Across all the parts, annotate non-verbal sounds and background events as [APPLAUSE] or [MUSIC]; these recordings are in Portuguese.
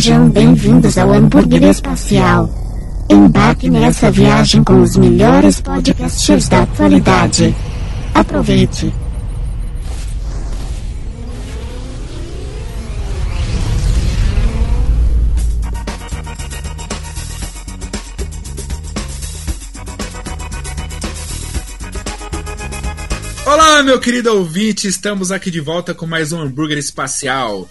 Sejam bem-vindos ao Hambúrguer Espacial. Embarque nessa viagem com os melhores podcasters da atualidade. Aproveite! Olá, meu querido ouvinte, estamos aqui de volta com mais um hambúrguer espacial.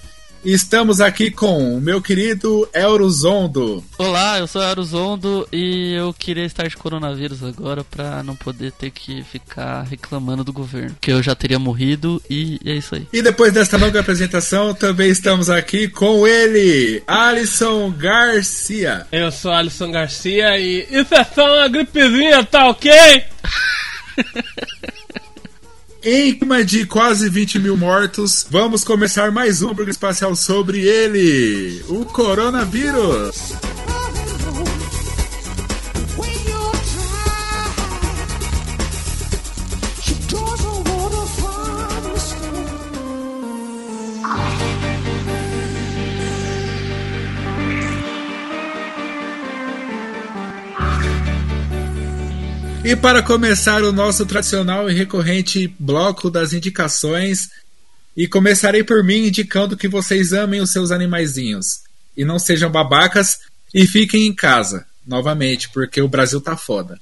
Estamos aqui com o meu querido Eurozondo. Olá, eu sou Eurozondo e eu queria estar de coronavírus agora pra não poder ter que ficar reclamando do governo, que eu já teria morrido e é isso aí. E depois desta longa apresentação, também estamos aqui com ele, Alisson Garcia. Eu sou Alisson Garcia e isso é só uma gripezinha, tá ok? [LAUGHS] Em clima de quase 20 mil mortos, vamos começar mais um hambúrguer espacial sobre ele, o coronavírus. E para começar o nosso tradicional e recorrente bloco das indicações, e começarei por mim indicando que vocês amem os seus animaizinhos e não sejam babacas e fiquem em casa, novamente, porque o Brasil tá foda.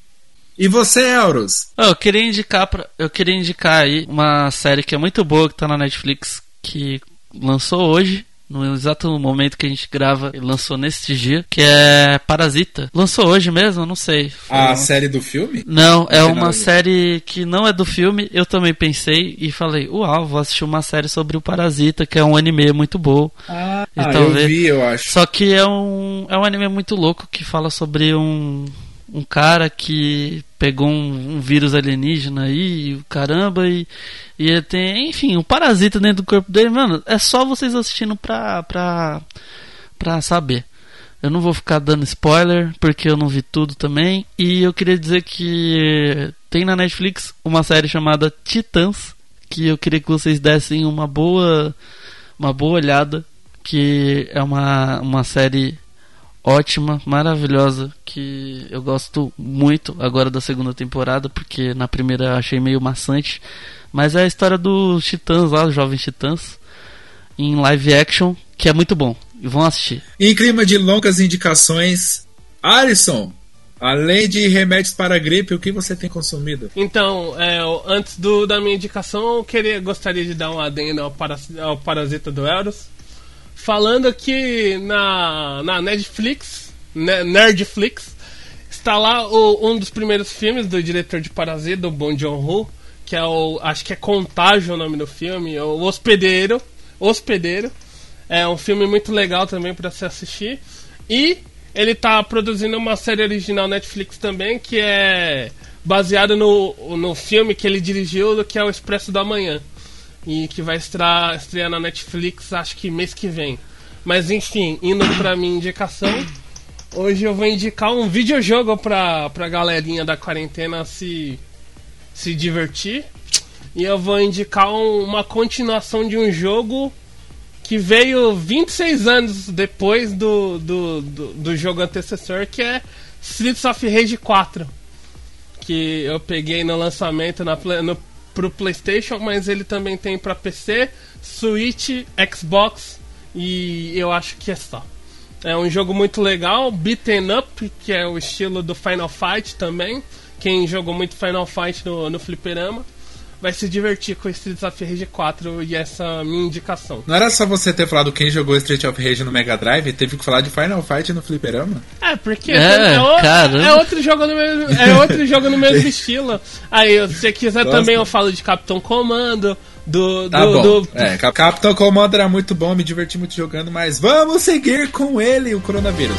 E você, Euros? Eu queria indicar pra, eu queria indicar aí uma série que é muito boa que tá na Netflix que lançou hoje no exato momento que a gente grava, ele lançou neste dia, que é Parasita. Lançou hoje mesmo? Não sei. A série do filme? Não, é uma série que não é do filme. Eu também pensei e falei, uau, vou assistir uma série sobre o Parasita, que é um anime muito bom. Ah, ah eu vi, eu acho. Só que é um, é um anime muito louco que fala sobre um um cara que pegou um, um, vírus alienígena aí, caramba, e, e ele tem, enfim, um parasita dentro do corpo dele, mano, é só vocês assistindo pra, pra, pra saber. Eu não vou ficar dando spoiler, porque eu não vi tudo também. E eu queria dizer que tem na Netflix uma série chamada Titãs, que eu queria que vocês dessem uma boa, uma boa olhada, que é uma, uma série ótima, maravilhosa, que eu gosto muito agora da segunda temporada, porque na primeira achei meio maçante. Mas é a história dos titãs lá, os jovens titãs, em live action, que é muito bom. E vão assistir. Em clima de longas indicações, Alisson, Além de remédios para gripe, o que você tem consumido? Então, é, antes do, da minha indicação, eu queria, gostaria de dar um adendo ao, ao Parasita do Eros falando que na, na Netflix, né, Nerdflix, está lá o, um dos primeiros filmes do diretor de Parasita, do Bong Joon-ho, que é o, acho que é Contágio o nome do filme, o Hospedeiro, Hospedeiro. É um filme muito legal também para se assistir. E ele está produzindo uma série original Netflix também, que é baseada no, no filme que ele dirigiu, que é o Expresso da Manhã e que vai estrear, estrear na Netflix acho que mês que vem. Mas enfim, indo pra minha indicação, hoje eu vou indicar um videojogo pra, pra galerinha da quarentena se, se divertir. E eu vou indicar um, uma continuação de um jogo que veio 26 anos depois do, do, do, do jogo antecessor, que é Streets of Rage 4. Que eu peguei no lançamento na, no pro PlayStation, mas ele também tem para PC, Switch, Xbox e eu acho que é só. É um jogo muito legal, beaten up, que é o estilo do Final Fight também. Quem jogou muito Final Fight no, no Fliperama vai se divertir com Streets of Rage 4 e essa minha indicação. Não era só você ter falado quem jogou Street of Rage no Mega Drive, teve que falar de Final Fight no Fliperama? É, porque é, é, é outro jogo no mesmo, é outro jogo no mesmo estilo. Aí, se você quiser Gosto. também eu falo de Capitão Comando, do, tá bom. Do... É, Capitão Comando era muito bom, me diverti muito jogando, mas vamos seguir com ele, o coronavírus.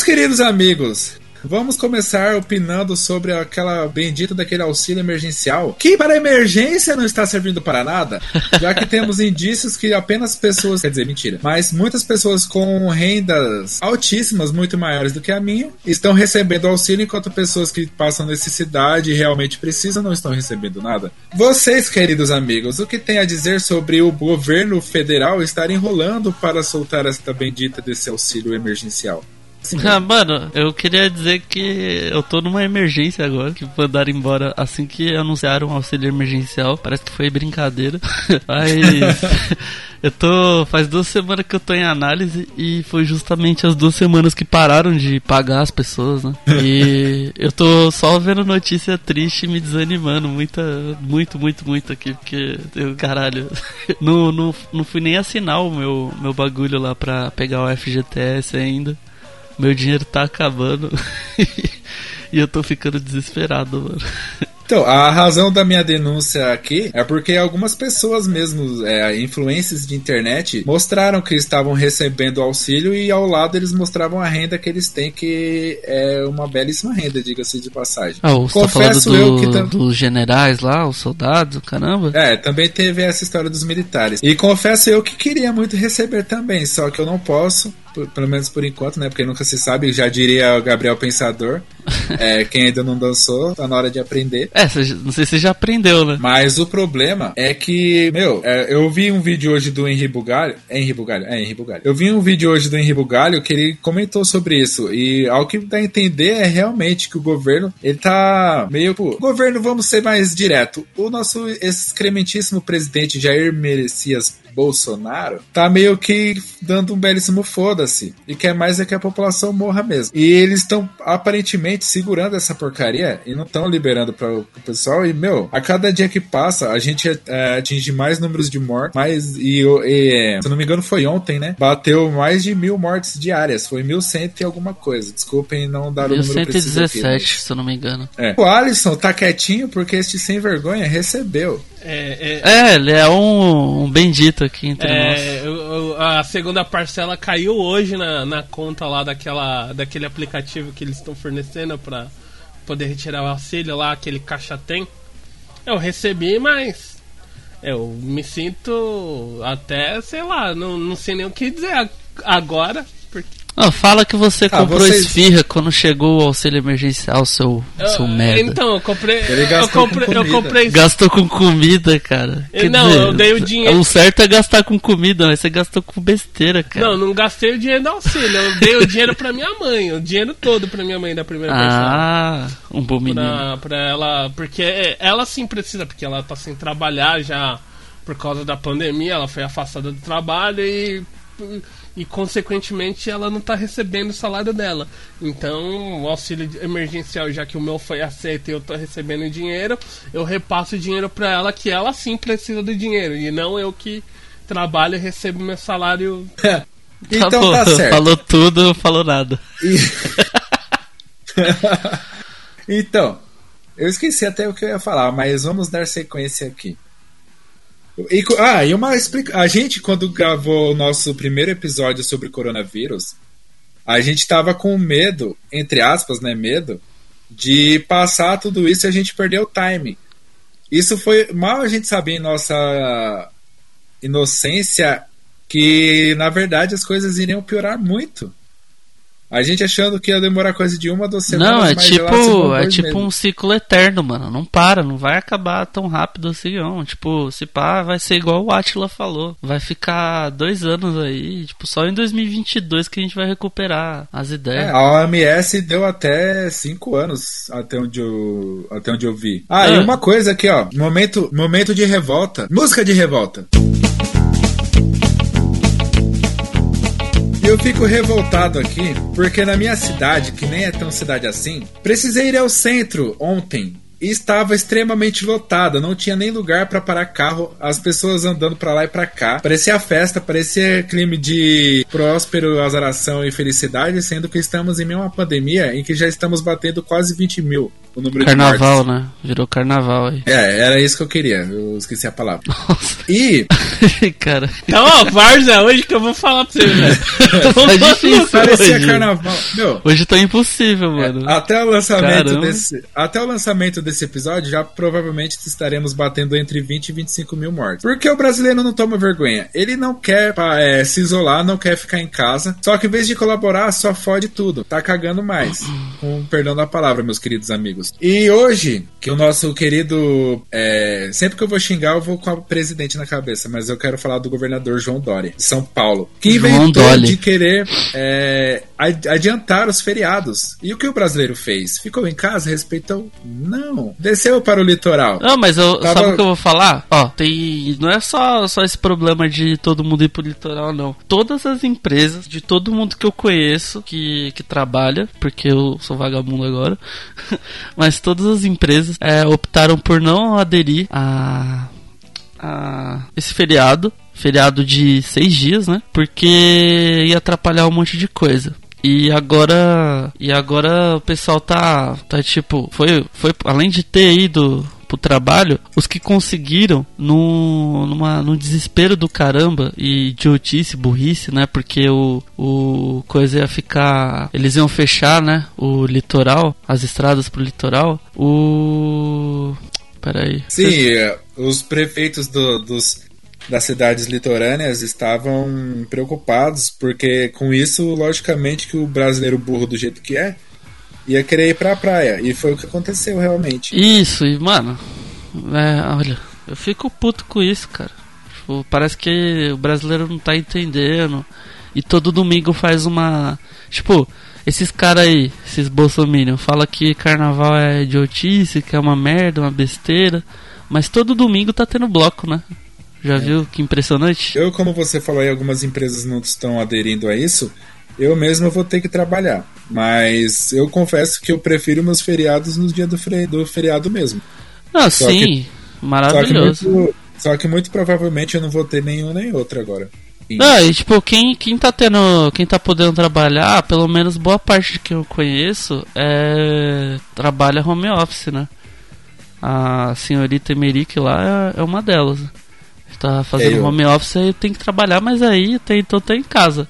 Meus queridos amigos, Vamos começar opinando sobre aquela bendita daquele auxílio emergencial, que para emergência não está servindo para nada, [LAUGHS] já que temos indícios que apenas pessoas, quer dizer, mentira, mas muitas pessoas com rendas altíssimas, muito maiores do que a minha, estão recebendo auxílio, enquanto pessoas que passam necessidade e realmente precisam não estão recebendo nada. Vocês, queridos amigos, o que tem a dizer sobre o governo federal estar enrolando para soltar esta bendita desse auxílio emergencial? Ah, mano, eu queria dizer que eu tô numa emergência agora, que mandaram embora assim que anunciaram o auxílio emergencial. Parece que foi brincadeira. [LAUGHS] Mas [LAUGHS] eu tô. Faz duas semanas que eu tô em análise e foi justamente as duas semanas que pararam de pagar as pessoas, né? E [LAUGHS] eu tô só vendo notícia triste e me desanimando. Muita, muito, muito, muito aqui, porque eu, caralho, não, não, não fui nem assinar o meu, meu bagulho lá pra pegar o FGTS ainda. Meu dinheiro tá acabando. [LAUGHS] e eu tô ficando desesperado, mano. Então, a razão da minha denúncia aqui é porque algumas pessoas mesmo, é, influências de internet, mostraram que estavam recebendo auxílio e ao lado eles mostravam a renda que eles têm, que é uma belíssima renda, diga-se de passagem. Ah, você Confesso tá do, eu que tam... dos generais lá, os soldados, caramba. É, também teve essa história dos militares. E confesso eu que queria muito receber também, só que eu não posso pelo menos por enquanto, né? Porque nunca se sabe, já diria o Gabriel Pensador. [LAUGHS] é, quem ainda não dançou, tá na hora de aprender. É, não sei se você já aprendeu, né? Mas o problema é que, meu, é, eu vi um vídeo hoje do Henri Bugalho. É Henri Bugalho? É Henri Bugalho. Eu vi um vídeo hoje do Henri Bugalho que ele comentou sobre isso. E ao que dá a entender é realmente que o governo, ele tá meio. Pô, governo, vamos ser mais direto. O nosso excrementíssimo presidente Jair Messias Bolsonaro tá meio que dando um belíssimo foda-se e quer mais é que a população morra mesmo. E eles estão aparentemente segurando essa porcaria e não estão liberando para o pessoal. E meu, a cada dia que passa a gente é, atinge mais números de mortes, mais e, e, se não me engano foi ontem, né? Bateu mais de mil mortes diárias, foi mil cento e alguma coisa. Desculpem não dar o número preciso 1117, mas... se eu não me engano. É. O Alisson tá quietinho porque este sem vergonha recebeu. É, é, é, ele é um, um bendito aqui entre é, nós. a segunda parcela caiu hoje na, na conta lá daquela, daquele aplicativo que eles estão fornecendo para poder retirar o auxílio lá, aquele caixa tem. Eu recebi, mas eu me sinto até, sei lá, não, não sei nem o que dizer agora, Oh, fala que você ah, comprou vocês... esfirra quando chegou o auxílio emergencial, seu, eu, seu merda. Então, eu comprei. Ele gastou eu comprei, com comida. eu comprei. Gastou com comida, cara. Quer não, dizer, eu dei o dinheiro. O certo é gastar com comida, mas você gastou com besteira, cara. Não, não gastei o dinheiro do auxílio. Eu dei o dinheiro pra minha mãe. O dinheiro todo pra minha mãe da primeira vez. Ah, um bom menino. Pra, pra ela. Porque ela sim precisa, porque ela tá sem trabalhar já por causa da pandemia. Ela foi afastada do trabalho e e consequentemente ela não está recebendo o salário dela. Então, o auxílio emergencial, já que o meu foi aceito e eu estou recebendo dinheiro, eu repasso o dinheiro para ela que ela sim precisa do dinheiro e não eu que trabalho e recebo meu salário. [LAUGHS] então tá, tá certo. Falou tudo, falou nada. E... [LAUGHS] então, eu esqueci até o que eu ia falar, mas vamos dar sequência aqui. E, ah, e uma explica... A gente, quando gravou o nosso primeiro episódio sobre coronavírus, a gente tava com medo, entre aspas, né? Medo, de passar tudo isso e a gente perder o time. Isso foi. Mal a gente sabia em nossa inocência que, na verdade, as coisas iriam piorar muito. A gente achando que ia demorar coisa de uma, duas semanas. Não, é tipo, é tipo mesmo. um ciclo eterno, mano. Não para, não vai acabar tão rápido assim, não. Tipo, se pá, vai ser igual o Atila falou. Vai ficar dois anos aí. Tipo, só em 2022 que a gente vai recuperar as ideias. É, a OMS deu até cinco anos, até onde eu, até onde eu vi. Ah, é. e uma coisa aqui, ó. Momento, momento de revolta. Música de revolta. Eu fico revoltado aqui porque na minha cidade, que nem é tão cidade assim, precisei ir ao centro ontem estava extremamente lotada, não tinha nem lugar para parar carro, as pessoas andando para lá e para cá. Parecia festa, parecia clima de próspero, azaração e felicidade, sendo que estamos em meio a uma pandemia em que já estamos batendo quase 20 mil o número carnaval, né? Virou carnaval aí. É, era isso que eu queria. Eu esqueci a palavra. Nossa. E. [LAUGHS] cara. Então, ó, Varza, hoje que eu vou falar pra você, velho. [LAUGHS] tá difícil. Parecia hoje. carnaval. Meu, hoje tá impossível, mano. É, até o lançamento desse. Até o lançamento desse episódio, já provavelmente estaremos batendo entre 20 e 25 mil mortes. Porque o brasileiro não toma vergonha. Ele não quer é, se isolar, não quer ficar em casa. Só que em vez de colaborar, só fode tudo. Tá cagando mais. Com perdão da palavra, meus queridos amigos amigos. E hoje, que o nosso querido. É, sempre que eu vou xingar, eu vou com o presidente na cabeça, mas eu quero falar do governador João Dória, de São Paulo, que inventou de querer é, adiantar os feriados. E o que o brasileiro fez? Ficou em casa, respeitou? Não. Desceu para o litoral. Não, mas eu, Tava... sabe o que eu vou falar? Ó, tem. Não é só, só esse problema de todo mundo ir pro litoral, não. Todas as empresas, de todo mundo que eu conheço que, que trabalha, porque eu sou vagabundo agora, [LAUGHS] mas todas as empresas é, optaram por não aderir a, a esse feriado, feriado de seis dias, né? Porque ia atrapalhar um monte de coisa. E agora, e agora o pessoal tá, tá tipo, foi, foi além de ter ido pro trabalho, os que conseguiram no, numa, no desespero do caramba e idiotice, burrice, né? Porque o, o coisa ia ficar. Eles iam fechar, né? O litoral, as estradas pro litoral. O. Peraí. Sim, Vocês... os prefeitos do, dos das cidades litorâneas estavam preocupados, porque com isso, logicamente, que o brasileiro burro do jeito que é, ia querer ir pra praia. E foi o que aconteceu realmente. Isso, e mano, é, olha, eu fico puto com isso, cara. Tipo, parece que o brasileiro não tá entendendo. E todo domingo faz uma. Tipo, esses caras aí, esses bolsominion, fala que carnaval é idiotice, que é uma merda, uma besteira. Mas todo domingo tá tendo bloco, né? Já é. viu que impressionante? Eu, como você falou aí, algumas empresas não estão aderindo a isso eu mesmo vou ter que trabalhar. Mas eu confesso que eu prefiro meus feriados nos dias do, do feriado mesmo. Ah, só sim, que, maravilhoso. Só que, muito, só que, muito, provavelmente eu não vou ter nenhum nem outro agora. Não, e tipo, quem, quem tá tendo. Quem tá podendo trabalhar, pelo menos boa parte de que eu conheço, é. trabalha home office, né? A senhorita Emerick lá é, é uma delas. Tá fazendo é home office e tem que trabalhar, mas aí tem, então tá em casa.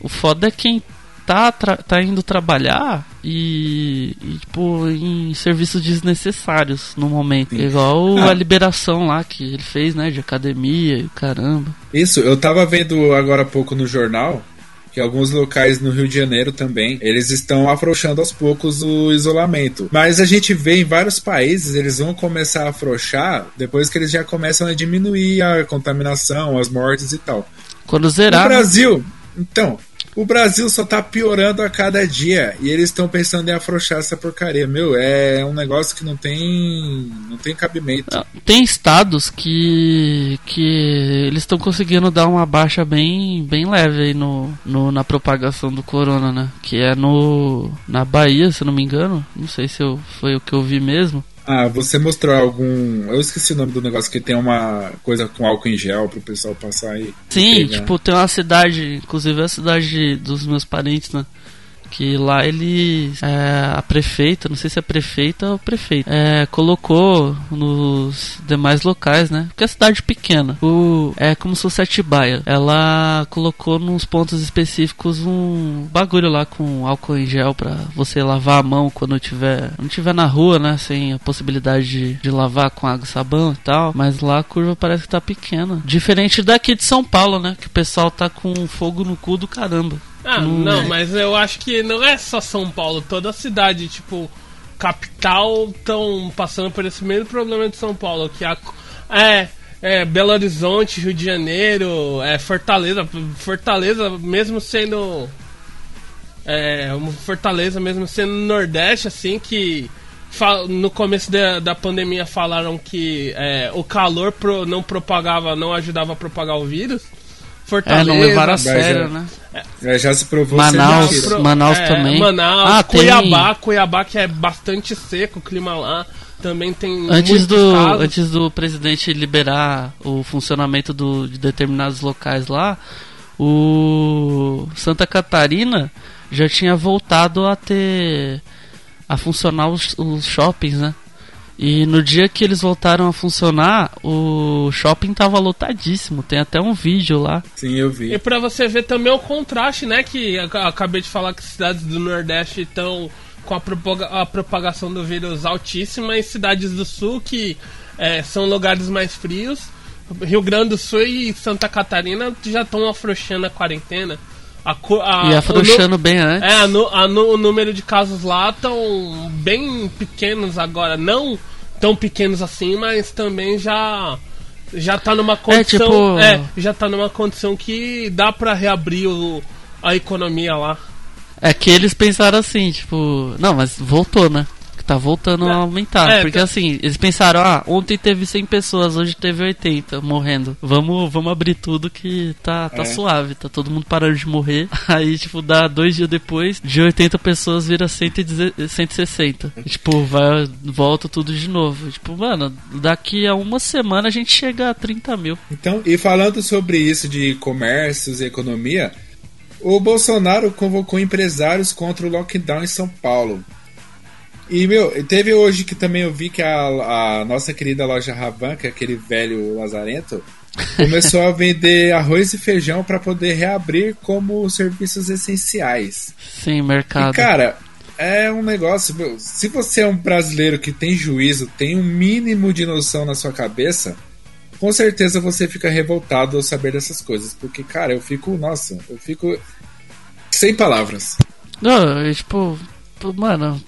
O foda é quem tá, tá indo trabalhar e, e, tipo, em serviços desnecessários no momento. Sim. Igual ah. a liberação lá que ele fez, né? De academia e caramba. Isso, eu tava vendo agora há pouco no jornal que alguns locais no Rio de Janeiro também, eles estão afrouxando aos poucos o isolamento. Mas a gente vê em vários países, eles vão começar a afrouxar depois que eles já começam a diminuir a contaminação, as mortes e tal. Quando zerar. No Brasil, então, o Brasil só tá piorando a cada dia e eles estão pensando em afrouxar essa porcaria. Meu, é um negócio que não tem não tem cabimento. Tem estados que que eles estão conseguindo dar uma baixa bem bem leve aí no, no, na propagação do corona, né? Que é no na Bahia, se não me engano. Não sei se eu, foi o que eu vi mesmo. Ah, você mostrou algum. Eu esqueci o nome do negócio que tem uma coisa com álcool em gel pro pessoal passar aí. Sim, tipo, tem uma cidade, inclusive é a cidade dos meus parentes, né? Que lá ele é, a prefeita, não sei se é prefeita ou prefeito, é, colocou nos demais locais, né? Porque é cidade pequena. O é como se fosse Atibaia. Ela colocou nos pontos específicos um bagulho lá com álcool em gel para você lavar a mão quando tiver, não tiver na rua, né, sem a possibilidade de, de lavar com água e sabão e tal, mas lá a curva parece que tá pequena. Diferente daqui de São Paulo, né, que o pessoal tá com fogo no cu do caramba. Ah, hum. não, mas eu acho que não é só São Paulo, toda a cidade, tipo, capital, estão passando por esse mesmo problema de São Paulo, que a, é, é Belo Horizonte, Rio de Janeiro, é Fortaleza, Fortaleza mesmo sendo é, uma Fortaleza mesmo sendo Nordeste, assim, que no começo da, da pandemia falaram que é, o calor pro, não propagava, não ajudava a propagar o vírus. Fortaleza. É, não levaram a sério, né? É, já se provou Manaus, ser Manaus é, também. Manaus, ah, Cuiabá, tem... Cuiabá que é bastante seco o clima lá. também tem Antes do, casos. antes do presidente liberar o funcionamento do, de determinados locais lá, o Santa Catarina já tinha voltado a ter a funcionar os, os shoppings, né? E no dia que eles voltaram a funcionar, o shopping tava lotadíssimo. Tem até um vídeo lá. Sim, eu vi. E pra você ver também o contraste, né? Que eu acabei de falar que cidades do Nordeste estão com a, propaga a propagação do vírus altíssima e cidades do Sul que é, são lugares mais frios. Rio Grande do Sul e Santa Catarina já estão afrouxando a quarentena. A, a, e afrouxando bem antes. É, a, a, o número de casos lá estão bem pequenos agora. Não tão pequenos assim, mas também já já tá numa condição, é, tipo... é já tá numa condição que dá para reabrir o, a economia lá. É que eles pensaram assim, tipo, não, mas voltou, né? Tá voltando é, a aumentar. É, porque tá... assim, eles pensaram, ah, ontem teve 100 pessoas, hoje teve 80 morrendo. Vamos, vamos abrir tudo que tá, tá é. suave, tá todo mundo parando de morrer. [LAUGHS] Aí, tipo, dá dois dias depois, de 80 pessoas vira 160. E, tipo, vai, volta tudo de novo. Tipo, mano, daqui a uma semana a gente chega a 30 mil. Então, e falando sobre isso de comércios e economia, o Bolsonaro convocou empresários contra o lockdown em São Paulo. E, meu, teve hoje que também eu vi que a, a nossa querida loja Ravan, que é aquele velho lazarento, começou a vender arroz e feijão para poder reabrir como serviços essenciais. Sim, mercado. E, cara, é um negócio, meu, se você é um brasileiro que tem juízo, tem um mínimo de noção na sua cabeça, com certeza você fica revoltado ao saber dessas coisas. Porque, cara, eu fico, nossa, eu fico sem palavras. Não, tipo, mano,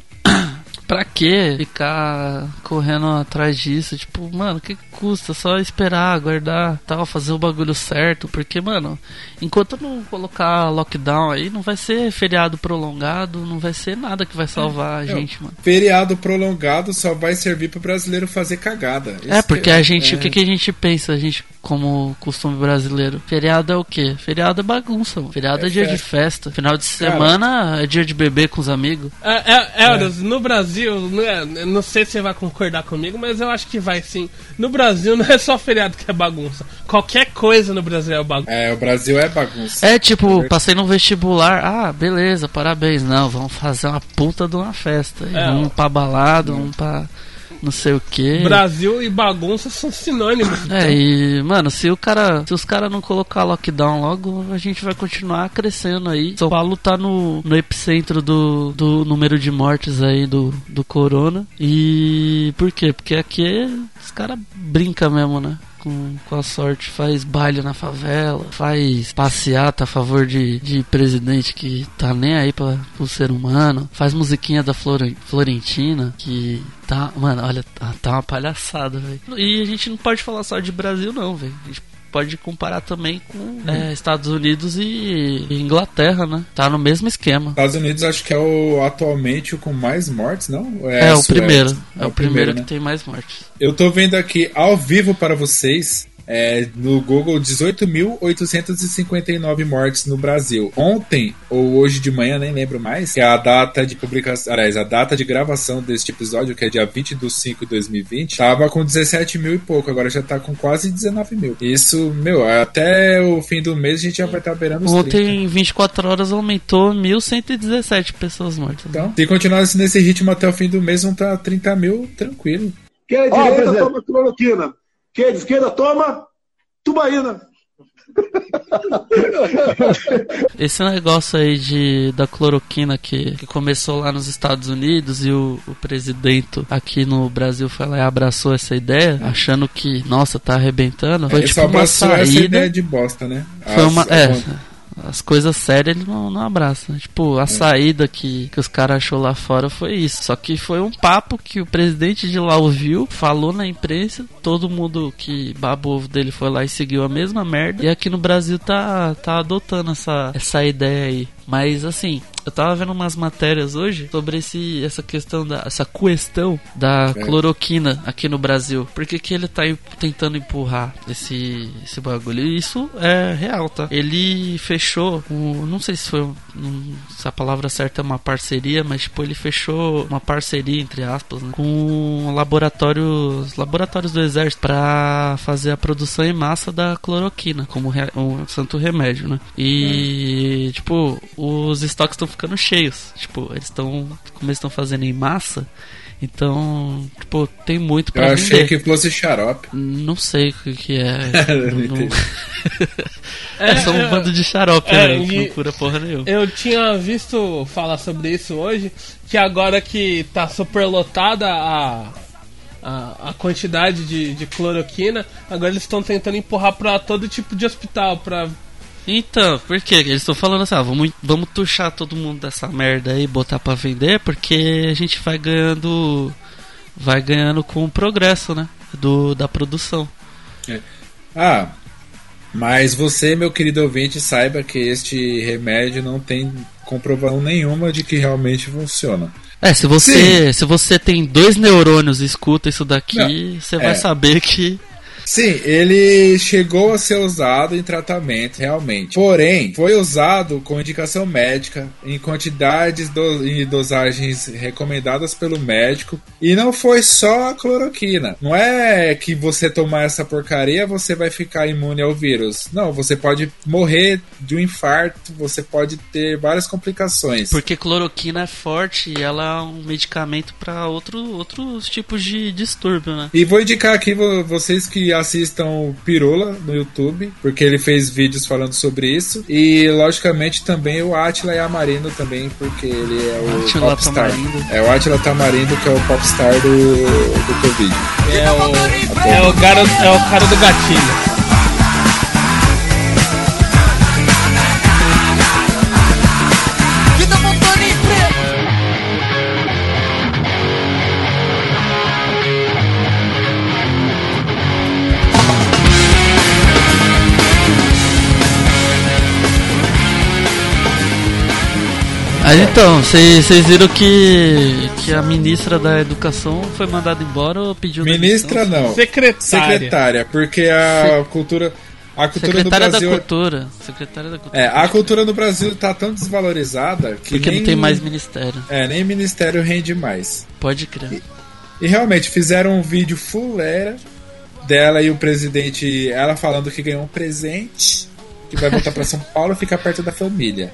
pra que ficar correndo atrás disso? Tipo, mano, o que custa? Só esperar, aguardar, tal, fazer o bagulho certo. Porque, mano, enquanto não colocar lockdown aí, não vai ser feriado prolongado, não vai ser nada que vai salvar a gente, mano. Feriado prolongado só vai servir pro brasileiro fazer cagada. Isso é, porque a gente, é... o que, que a gente pensa, a gente, como costume brasileiro? Feriado é o quê? Feriado é bagunça, mano. Feriado é, é dia festa. de festa. Final de semana Cara, é dia de beber com os amigos. É, é, é, no Brasil Brasil, não, é, não sei se você vai concordar comigo, mas eu acho que vai sim. No Brasil [LAUGHS] não é só feriado que é bagunça. Qualquer coisa no Brasil é bagunça. É, o Brasil é bagunça. É tipo, passei no vestibular, ah, beleza, parabéns. Não, vamos fazer uma puta de uma festa. É, um pra balada, um pra não sei o que. Brasil e bagunça são sinônimos. É, então. e, mano, se o cara. Se os caras não colocar lockdown logo, a gente vai continuar crescendo aí. São Paulo tá no, no epicentro do, do número de mortes aí do, do corona. E por quê? Porque aqui os caras brincam mesmo, né? Com, com a sorte, faz baile na favela, faz passeata a favor de, de presidente que tá nem aí pra, pro ser humano, faz musiquinha da Flor, Florentina, que tá, mano, olha, tá, tá uma palhaçada, velho. E a gente não pode falar só de Brasil, não, velho. Pode comparar também com é, Estados Unidos e Inglaterra, né? Tá no mesmo esquema. Estados Unidos acho que é o atualmente o com mais mortes, não? É, é o primeiro. É, é, o primeiro, primeiro né? que tem mais mortes. Eu tô vendo aqui ao vivo para vocês é, no Google 18.859 mortes no Brasil. Ontem, ou hoje de manhã, nem lembro mais, que é a data de publicação, aliás, a data de gravação deste episódio, que é dia 20 de 5 de 2020, tava com 17 mil e pouco, agora já tá com quase 19 mil. Isso, meu, até o fim do mês a gente já vai estar tá beirando os Ontem, em 24 horas, aumentou 1.117 pessoas mortas. Então, se continuar assim nesse ritmo até o fim do mês, vão estar tá 30 mil tranquilo. Quem é direita, toma cloroquina. Quem é de esquerda toma tubaína. [LAUGHS] Esse negócio aí de, da cloroquina que, que começou lá nos Estados Unidos e o, o presidente aqui no Brasil foi lá e abraçou essa ideia, achando que, nossa, tá arrebentando. Foi é, tipo uma saída. essa ideia de bosta, né? Foi uma, é, as coisas sérias ele não, não abraça. Tipo, a é. saída que, que os caras achou lá fora foi isso. Só que foi um papo que o presidente de lá ouviu, falou na imprensa, todo mundo que babou ovo dele foi lá e seguiu a mesma merda. E aqui no Brasil tá, tá adotando essa, essa ideia aí. Mas assim, eu tava vendo umas matérias hoje sobre esse, essa questão da essa questão da É. cloroquina aqui no Brasil. Por que, que ele tá tentando empurrar esse, esse bagulho? E isso é real, tá? Ele fechou, o, não sei se foi um- se a palavra certa é uma parceria, mas tipo, ele fechou uma parceria entre aspas, né, com laboratórios, laboratórios do exército pra fazer a produção em massa da cloroquina, como re, um santo remédio, né? E tipo, os estoques estão ficando cheios. Tipo, eles estão como eles estão fazendo em massa, então, tipo, tem muito Eu pra achei vender. que fosse xarope. Não sei o que, que é. [LAUGHS] Não não, [LAUGHS] é só um bando de xarope, É, né? Que não cura porra nenhuma. Eu tinha visto falar sobre isso hoje, que agora que tá superlotada a, a, a quantidade de, de cloroquina, agora eles estão tentando empurrar pra todo tipo de hospital, pra Então, por quê? Eles estão falando assim, ah, vamos, vamos tuchar todo mundo dessa merda aí e botar pra vender, porque a gente vai ganhando. Vai ganhando com o progresso, né? Do, da produção. Ah, mas você, meu querido ouvinte, saiba que este remédio não tem comprovação nenhuma de que realmente funciona. É, se você, se você tem dois neurônios e escuta isso daqui, você vai é. saber que. Sim, ele chegou a ser usado em tratamento, realmente. Porém, foi usado com indicação médica, em quantidades do- e dosagens recomendadas pelo médico. E não foi só a cloroquina. Não é que você tomar essa porcaria você vai ficar imune ao vírus. Não, você pode morrer de um infarto, você pode ter várias complicações. Porque cloroquina é forte e ela é um medicamento pra outro, outros tipos de distúrbio, né? E vou indicar aqui vo- vocês que assistam o Pirula no YouTube, porque ele fez vídeos falando sobre isso. E logicamente também o Atila Yamarino também, porque ele é o Átila popstar. Tamarindo. É o Atila Tamarindo que é o popstar do, do Covid. é o, é o, garoto, é o cara do gatilho. Mas então, vocês viram que, que a ministra da Educação foi mandada embora ou pediu Ministra demissão? não. Secretária. Secretária, porque a cultura a cultura no Secretária da Brasil Cultura. Secretária da Cultura. é, a cultura no Brasil tá tão desvalorizada que Porque nem, não tem mais ministério. é, nem ministério rende mais. Pode crer. E realmente fizeram um vídeo fuleira dela e o presidente, ela falando que ganhou um presente, que vai voltar pra São Paulo e ficar perto da família.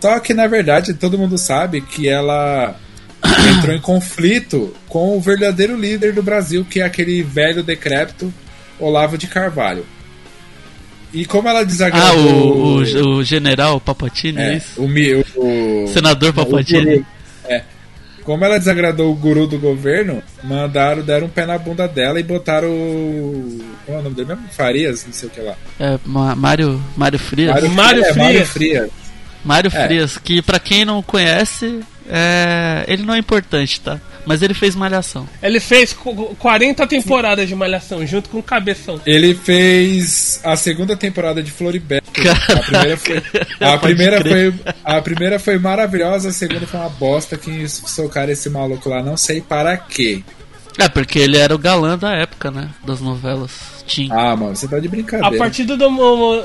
Só que na verdade todo mundo sabe que ela [COUGHS] entrou em conflito com o verdadeiro líder do Brasil, que é aquele velho decrépito Olavo de Carvalho. E como ela Ah, desagradou o, o, o general Papatini, é, é, isso? o, o, Senador Papatini. É. Como ela desagradou o guru do governo, mandaram, deram um pé na bunda dela e botaram o. Qual é o nome dele mesmo? Farias, não sei o que lá. É, Mário, Mário Frias. Mário, Mário é, Mário Frias. Frias. é. Frias, que pra quem não conhece, é, ele não é importante, tá? Mas ele fez malhação. Ele fez qu- 40 temporadas de Malhação, junto com o Cabeção. Ele fez a segunda temporada de Floribela. A primeira foi, a primeira foi, a primeira foi maravilhosa, a segunda foi uma bosta que socaram esse maluco lá, não sei para quê. É, porque ele era o galã da época, né? Das novelas. Tinha. Ah, mano, você tá de A brincadeira. partir, do,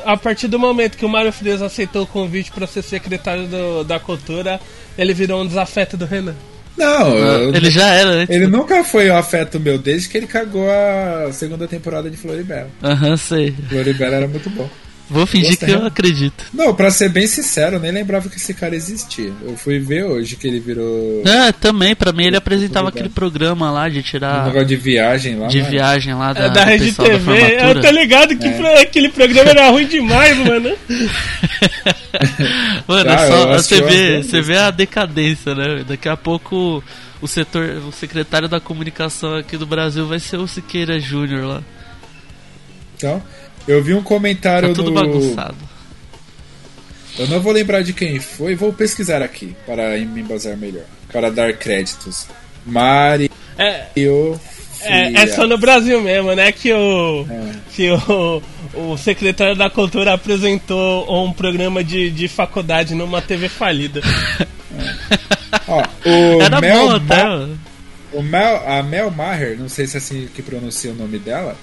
a partir do momento que o Mário Frias aceitou o convite para ser secretário do- da cultura, ele virou um desafeto do Renan. Não, eu- ele já era antes. Ele né? nunca foi um afeto meu desde que ele cagou a segunda temporada de Floribela. Aham, sei. Floribela era muito bom. Vou fingir que eu acredito. Não, pra ser bem sincero, eu nem lembrava que esse cara existia. Eu fui ver hoje que ele virou É, também, pra mim ele apresentava aquele programa lá de um tirar. negócio de viagem lá. De mano. viagem lá da, É, da Rede pessoal da TV. Eu tô ligado que É. aquele programa era ruim demais, [LAUGHS] mano. Mano, Ah, é só, você, vê, você vê a decadência, né? Daqui a pouco o setor, o secretário da comunicação aqui do Brasil vai ser o Siqueira Júnior lá. Então, eu vi um Tá comentário tudo no. bagunçado. Eu não vou lembrar de quem foi, vou pesquisar aqui para me embasar melhor. Para dar créditos. Mario É, é, é só no Brasil mesmo, né? Que o. É. Que o, o secretário da Cultura apresentou um programa de, de faculdade numa TV falida. [LAUGHS] Ó, o Era Mel, bom. Ma- o Mel, a Mel Maher, não sei se é assim que pronuncia o nome dela,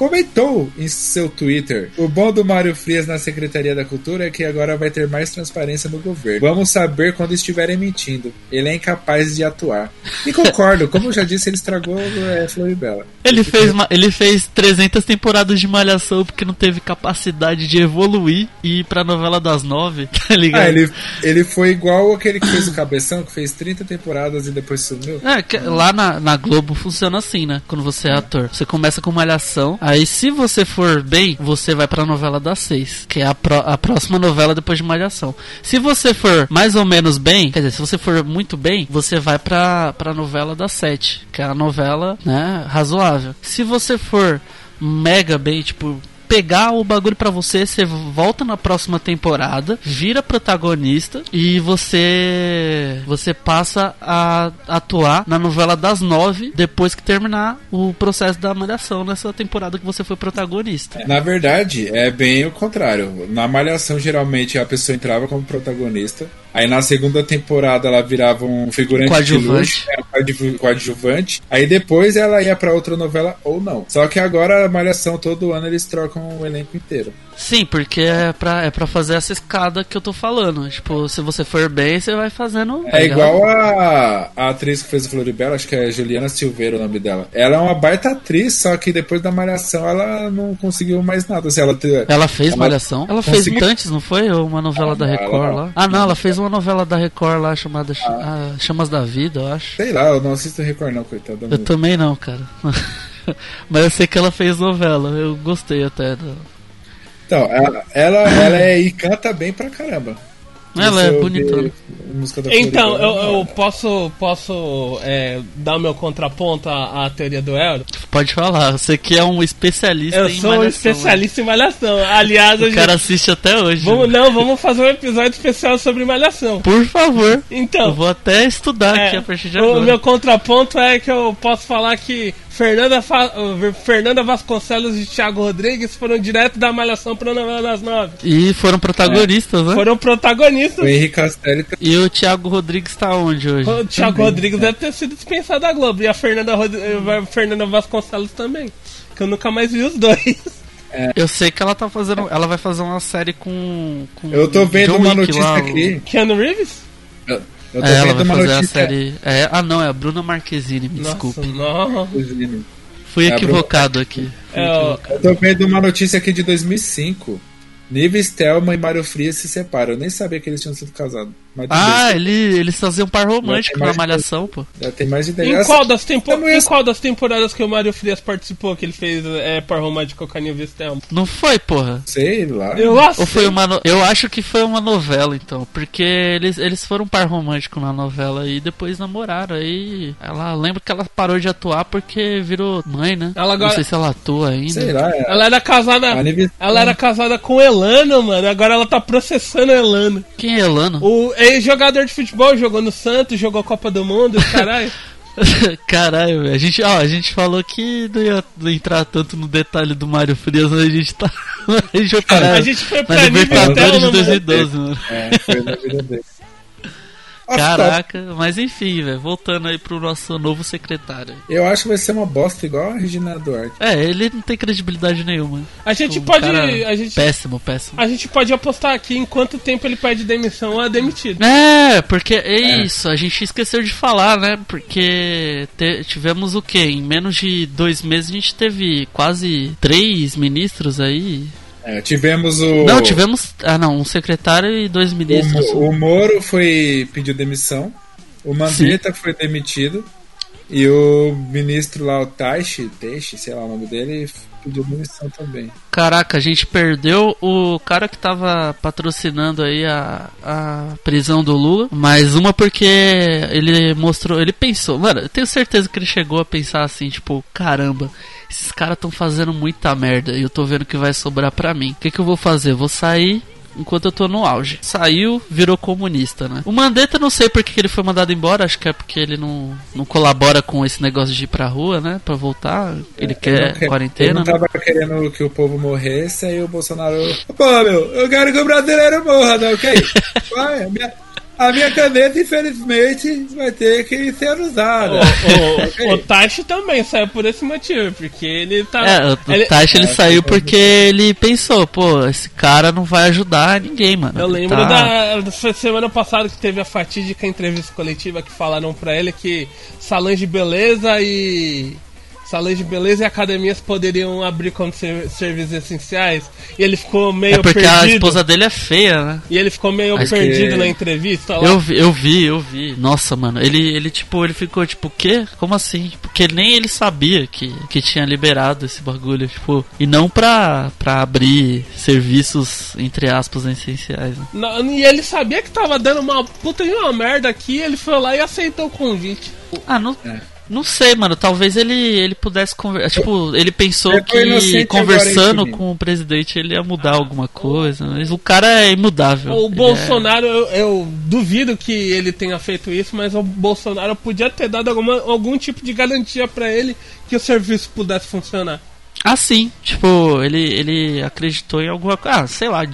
comentou em seu Twitter: O bom do Mário Frias na Secretaria da Cultura é que agora vai ter mais transparência no governo. Vamos saber quando estiverem mentindo. Ele é incapaz de atuar. E concordo, como eu já disse, ele estragou é, Floribela. Ele fez, ma- ele fez 300 temporadas de Malhação porque não teve capacidade de evoluir e ir pra novela das nove, [LAUGHS] tá ligado? Ah, ele, ele foi igual aquele que fez o Cabeção, que fez 30 temporadas e depois sumiu. É, que lá na, na Globo funciona assim, né? Quando você é ator. Você começa com malhação, aí se você for bem, você vai pra novela das seis, que é a, pró- a próxima novela depois de malhação. Se você for mais ou menos bem, quer dizer, se você for muito bem, você vai pra, pra novela das sete, que é a novela, né, razoável. Se você for mega bem, tipo, pegar o bagulho pra você, você volta na próxima temporada, vira protagonista e você você passa a atuar na novela das nove depois que terminar o processo da malhação nessa temporada que você foi protagonista. Na verdade, é bem o contrário. Na Malhação, geralmente a pessoa entrava como protagonista. Aí na segunda temporada ela virava um figurante de Coadjuvante. luxo, era um coadju- coadjuvante. Aí depois ela ia pra outra novela ou não. Só que agora a Malhação todo ano eles trocam o elenco inteiro. Sim, porque é pra, é pra fazer essa escada que eu tô falando. Tipo, se você for bem, você vai fazendo. É ligado? igual a, a atriz que fez o Floribela, acho que é Juliana Silveira o nome dela. Ela é uma baita atriz, só que depois da Malhação ela não conseguiu mais nada. Assim, ela te- Ela fez Ela Malhação? Ela fez Mutantes, não foi? Ou uma novela Ah, da Record ela lá? Ah, não, ela fez uma novela da Record lá chamada Ch- ah, Chamas da Vida, eu acho. Sei lá, eu não assisto Record não, coitada. da Eu também não, cara. [LAUGHS] Mas eu sei que ela fez novela, eu gostei até dela. Então, ela, ela, ela é e canta bem pra caramba. Ela é eu bonitona. Então, eu, eu posso, posso é, dar o meu contraponto à, à teoria do Euro? Pode falar, você que é um especialista Eu em sou um malhação, especialista em malhação. Aliás, né? a O cara gente- assiste até hoje. vamos, não, vamos fazer um episódio especial sobre malhação. Por favor. Eu Então, vou até estudar é, aqui a partir de o agora. meu contraponto é que eu posso falar que Fernanda, Fa- Fernanda Vasconcelos e Thiago Rodrigues foram direto da malhação pra novela das nove. E foram protagonistas, né? Foram protagonistas. O Henrique Castelli tá- E o Thiago Rodrigues tá onde hoje? O Thiago Também, Rodrigues é. deve ter sido dispensado da Globo. E a Fernanda, Rod... a Fernanda Vasconcelos também. Que eu nunca mais vi os dois. Eu sei que ela tá fazendo. Ela vai fazer uma série com. com Eu tô vendo John uma Wick notícia lá, o- aqui. Keanu Reeves? Eu eu tô É, ela vendo vai uma fazer a notícia. série. É, ah, não, é a Bruna Marquezine, me Nossa, desculpe. não. Fui É a equivocado aqui. Fui É, equivocado. Eu tô vendo uma notícia aqui de 2005. Nives, Thelma e Mário Frias se separam. Eu nem sabia que eles tinham sido casados. Ah, ele, eles faziam par romântico na malhação, pô. Já tem mais de 10 Em qual, das tempo... Não ia- em qual das temporadas que o Mário Frias participou que ele fez é, par romântico com a Caninha Vistel? Não foi, porra. Sei lá. Eu acho. Ou foi uma no- Eu acho que foi uma novela, então. Porque eles, eles foram par romântico na novela e depois namoraram. Aí ela lembra que ela parou de atuar porque virou mãe, né? Ela agora- Não sei se ela atua ainda. Sei lá. é- Ela era casada. Ela era casada com Elano, mano. Agora ela tá processando Elano. Quem é Elano? O ex-jogador de futebol jogou no Santos, jogou a Copa do Mundo, [LAUGHS] caralho. Caralho, velho. a gente, ó, a gente falou que não ia entrar tanto no detalhe do Mário Frias, mas a gente tá. [LAUGHS] a gente foi parar A gente foi pra Libertadores de Telma, 2012, mano. É, foi na vida dele. Caraca, mas enfim, velho, voltando aí pro nosso novo secretário. Eu acho que vai ser uma bosta igual a Regina Duarte. É, ele não tem credibilidade nenhuma. A gente Um pode. cara A gente, Péssimo, péssimo. a gente pode apostar aqui em quanto tempo ele pede demissão ou é demitido. É, porque é isso, a gente esqueceu de falar, né? Porque te- tivemos o quê? Em menos de dois meses a gente teve quase três ministros aí. É, tivemos o. Não, tivemos. Ah, não, um secretário e dois O, ministros. Mo- o Moro foi pediu demissão. O Mandetta foi demitido. E o ministro lá, o Taishi, Teixe, sei lá o nome dele, pediu demissão também. Caraca, a gente perdeu o cara que tava patrocinando aí a, a prisão do Lula. Mais uma porque ele mostrou, ele pensou, mano, eu tenho certeza que ele chegou a pensar assim, tipo, caramba, esses caras tão fazendo muita merda e eu tô vendo que vai sobrar pra mim. O que, que eu vou fazer? Vou sair enquanto eu tô no auge. Saiu, virou comunista, né? O Mandetta não sei por que ele foi mandado embora, acho que é porque ele não, não colabora com esse negócio de ir pra rua, né? Pra voltar. Ele quer Ele quarentena. não né? tava querendo que o povo morresse, aí o Bolsonaro. Pô, meu, eu quero que o brasileiro morra, não, ok? [LAUGHS] Vai, a minha, a minha caneta, infelizmente, vai ter que ser usada. O, o, [LAUGHS] o Taishi também saiu por esse motivo, porque ele tá. É, o, ele- Taishi ele É, saiu porque ele pensou, pô, esse cara não vai ajudar ninguém, mano. Eu lembro tá- da, da semana passada que teve a fatídica entrevista coletiva que falaram pra ele que salões de beleza e. Salões de beleza e academias poderiam abrir como ser- serviços essenciais. E ele ficou meio É porque a perdido. esposa dele é feia, né? E ele ficou meio Acho perdido que- na entrevista lá. Eu vi, eu vi, eu vi. Nossa, mano, ele, ele tipo, ele ficou tipo, o quê? Como assim? Porque nem ele sabia que, que tinha liberado esse bagulho, tipo, e não pra, pra abrir serviços, entre aspas, essenciais. Né? Não, e ele sabia que tava dando uma puta de uma merda aqui, ele foi lá e aceitou o convite. Ah, não. É. Não sei, mano. Talvez ele, ele pudesse conversar. Tipo, ele pensou foi que conversando agora, com o presidente ele ia mudar alguma coisa. Mas o cara é imudável. O Ele Bolsonaro, eu, eu duvido que ele tenha feito isso, mas o Bolsonaro podia ter dado alguma, algum tipo de garantia pra ele que o serviço pudesse funcionar. É... Ah, sim. Tipo, ele, ele acreditou em alguma coisa. Ah, sei lá.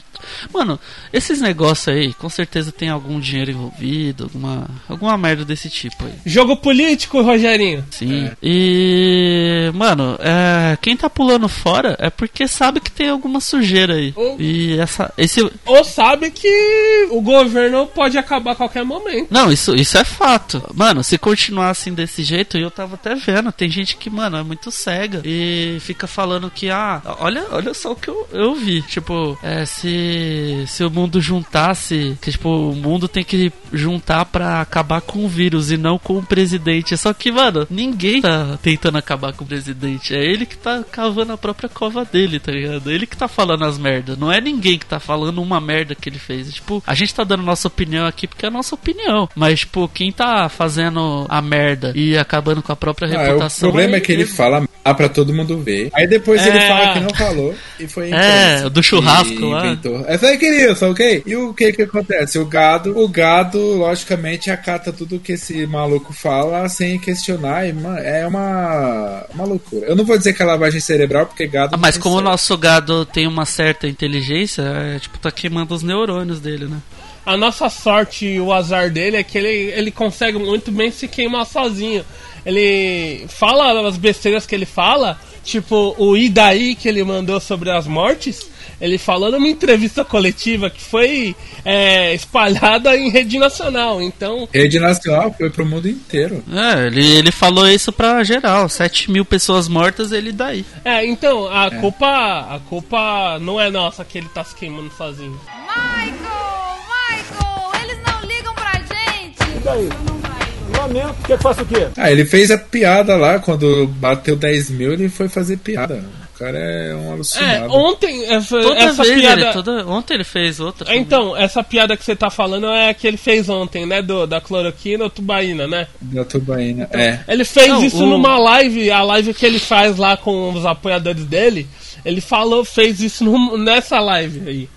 Mano, esses negócios aí, com certeza tem algum dinheiro envolvido, alguma, alguma merda desse tipo aí. Jogo político, Rogerinho. Sim. E. Mano, é, quem tá pulando fora é porque sabe que tem alguma sujeira aí. Ou- E essa. Esse. Ou sabe que o governo pode acabar a qualquer momento. Não, isso, isso é fato. Mano, se continuar assim desse jeito, eu tava até vendo. Tem gente que, mano, é muito cega e fica falando que, ah, olha, olha só o que eu, eu vi. Tipo, é, se, se o mundo juntasse, que, tipo, o mundo tem que juntar pra acabar com o vírus e não com o presidente. Só que, mano, ninguém tá tentando acabar com o presidente. É ele que tá cavando a própria cova dele, tá ligado? Ele que tá falando as merdas. Não é ninguém que tá falando uma merda que ele fez. Tipo, a gente tá dando nossa opinião aqui porque é a nossa opinião. Mas, tipo, quem tá fazendo a merda e acabando com a própria Ah, o reputação. problema é que ele fala ah, pra todo mundo ver. Aí depois ele É. fala que não falou e foi a É, do churrasco que lá. Inventou. É fake news, ok? E o que que acontece? O gado, o gado, logicamente, acata tudo que esse maluco fala sem questionar. E, é uma, uma loucura. Eu não vou dizer que é lavagem cerebral, porque gado. Ah, mas como o nosso gado tem uma certa inteligência, é, tipo, tá queimando os neurônios dele, né? A nossa sorte e o azar dele é que ele, ele consegue muito bem se queimar sozinho. Ele fala as besteiras que ele fala, tipo o e daí que ele mandou sobre as mortes. Ele falou numa entrevista coletiva que foi é, espalhada em rede nacional. Então, Rede nacional foi pro mundo inteiro. É, ele, ele falou isso pra geral. 7 mil pessoas mortas, ele daí. é, então a culpa a culpa não é nossa que ele tá se queimando sozinho. Michael! Michael! Eles não ligam pra gente! Lamento. Quer que faça o quê? Ah, ele fez a piada lá, quando bateu 10 mil, ele foi fazer piada. O cara é um É, alucinado. ontem essa, Toda essa vez piada ele, toda, ontem ele fez outra. também. Então, essa piada que você tá falando é a que ele fez ontem, né? Do, da cloroquina ou tubaína, né? Da tubaína. É. Ele fez Não, isso o- numa live, a live que ele faz lá com os apoiadores dele. Ele falou, fez isso num- nessa live aí.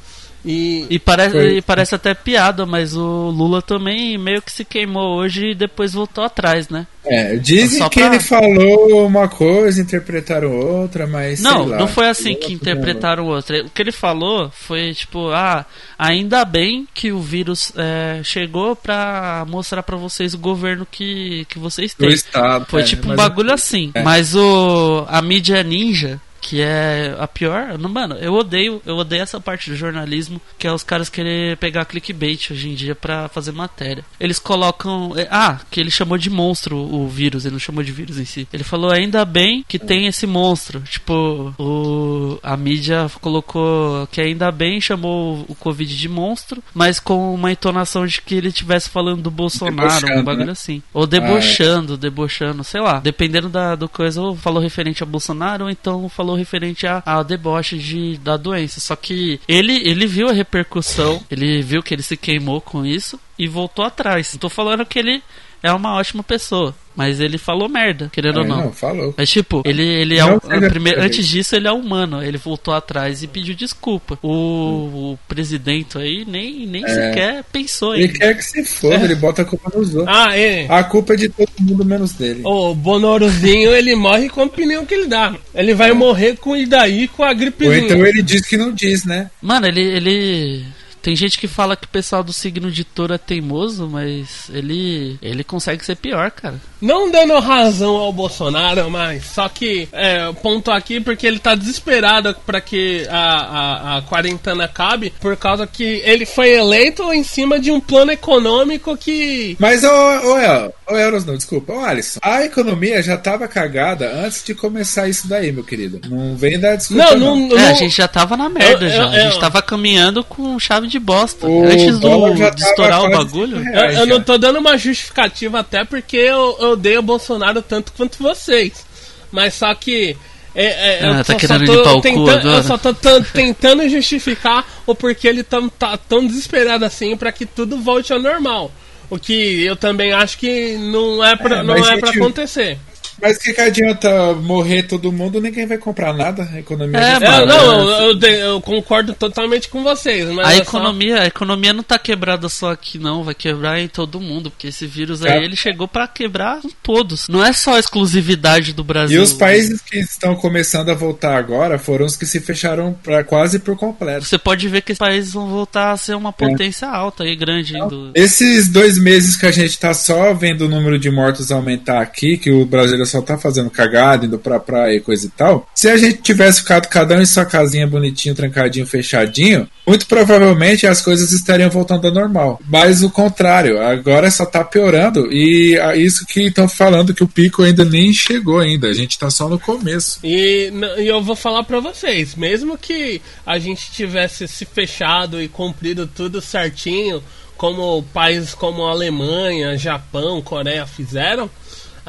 E, E parece, e parece até piada, mas o Lula também meio que se queimou hoje e depois voltou atrás, né? É, dizem que pra- ele falou uma coisa, interpretaram outra, mas. Não, sei lá. não foi assim que interpretaram o outro. O que ele falou foi tipo, ah, ainda bem que o vírus é, chegou pra mostrar pra vocês o governo que, que vocês Do têm. Estado. Foi é, tipo um bagulho assim. é. Mas o a mídia ninja, que é a pior, mano, eu odeio, eu odeio essa parte do jornalismo, que é os caras querer pegar clickbait hoje em dia pra fazer matéria. Eles colocam, é, ah, que ele chamou de monstro o vírus, ele não chamou de vírus em si. Ele falou ainda bem que tem esse monstro. Tipo, o a mídia colocou que ainda bem chamou o Covid de monstro, mas com uma entonação de que ele estivesse falando do Bolsonaro, um Debochando, bagulho né? assim. Ou debochando, debochando, sei lá. Dependendo da do coisa, ou falou referente a Bolsonaro, ou então falou referente a, ao deboche de, da doença. Só que ele, ele viu a repercussão, ele viu que ele se queimou com isso e voltou atrás. Tô falando que ele é uma ótima pessoa. Mas ele falou merda, querendo É, ou não. não, falou. Mas tipo, ele, ele é Não seja primeiro, antes isso. disso ele é humano. Ele voltou atrás e pediu desculpa. O, o presidente aí nem, nem sequer pensou Ele em. quer que se foda, ele bota a culpa nos outros. Ah, é. A culpa é de todo mundo menos dele. O Bonorozinho, ele morre com a opinião que ele dá. Ele vai morrer com isso daí, com a Ou gripezinha. então ele diz que não diz, né? Mano, ele, ele. Tem gente que fala que o pessoal do signo de touro é teimoso, mas ele. ele consegue ser pior, cara. Não dando razão ao Bolsonaro, mas só que é, ponto aqui porque ele tá desesperado pra que a, a, a quarentena acabe, por causa que ele foi eleito em cima de um plano econômico que. Mas, ô, ô, El, ô Eros, não, desculpa, ô Alisson, a economia já tava cagada antes de começar isso daí, meu querido. Não vem dar desculpa. Não, não, É, não- a gente já tava na merda Eu- já. eu- a gente eu- tava caminhando com chave de bosta. O Antes do, de estourar o bagulho. Eu, reais eu não tô dando uma justificativa até porque eu, eu odeio o Bolsonaro tanto quanto vocês. Mas só que. É, é, Ah, eu tá só- só querendo tô limpar o cu tentando, agora? Eu só tô tan- tentando justificar o porquê ele tão, tá tão desesperado assim pra que tudo volte ao normal. O que eu também acho que não é pra, É, não mas, é pra acontecer. Mas que, que adianta morrer todo mundo, ninguém vai comprar nada. A economia É, É, tá- não, eu, eu concordo totalmente com vocês. Mas A é só- economia, a economia não tá quebrada só aqui não, vai quebrar em todo mundo, porque esse vírus aí É. ele chegou pra quebrar em todos. Não é só a exclusividade do E Brasil. os países que estão começando a voltar agora foram os que se fecharam pra, quase por completo. Você pode ver que esses países vão voltar a ser uma potência alta e grande. Do... Esses dois meses que a gente tá só vendo o número de mortos aumentar aqui, que o brasileiro só tá fazendo cagada, indo pra praia e coisa e tal, se a gente tivesse ficado cada um em sua casinha bonitinho, trancadinho, fechadinho, muito provavelmente as coisas estariam voltando ao normal. Mas o contrário, agora só tá piorando e é isso que estão falando que o pico ainda nem chegou ainda, a gente tá só no começo. E, e eu vou falar pra vocês, mesmo que a gente tivesse se fechado e cumprido tudo certinho, como países como a Alemanha, Japão, Coreia fizeram,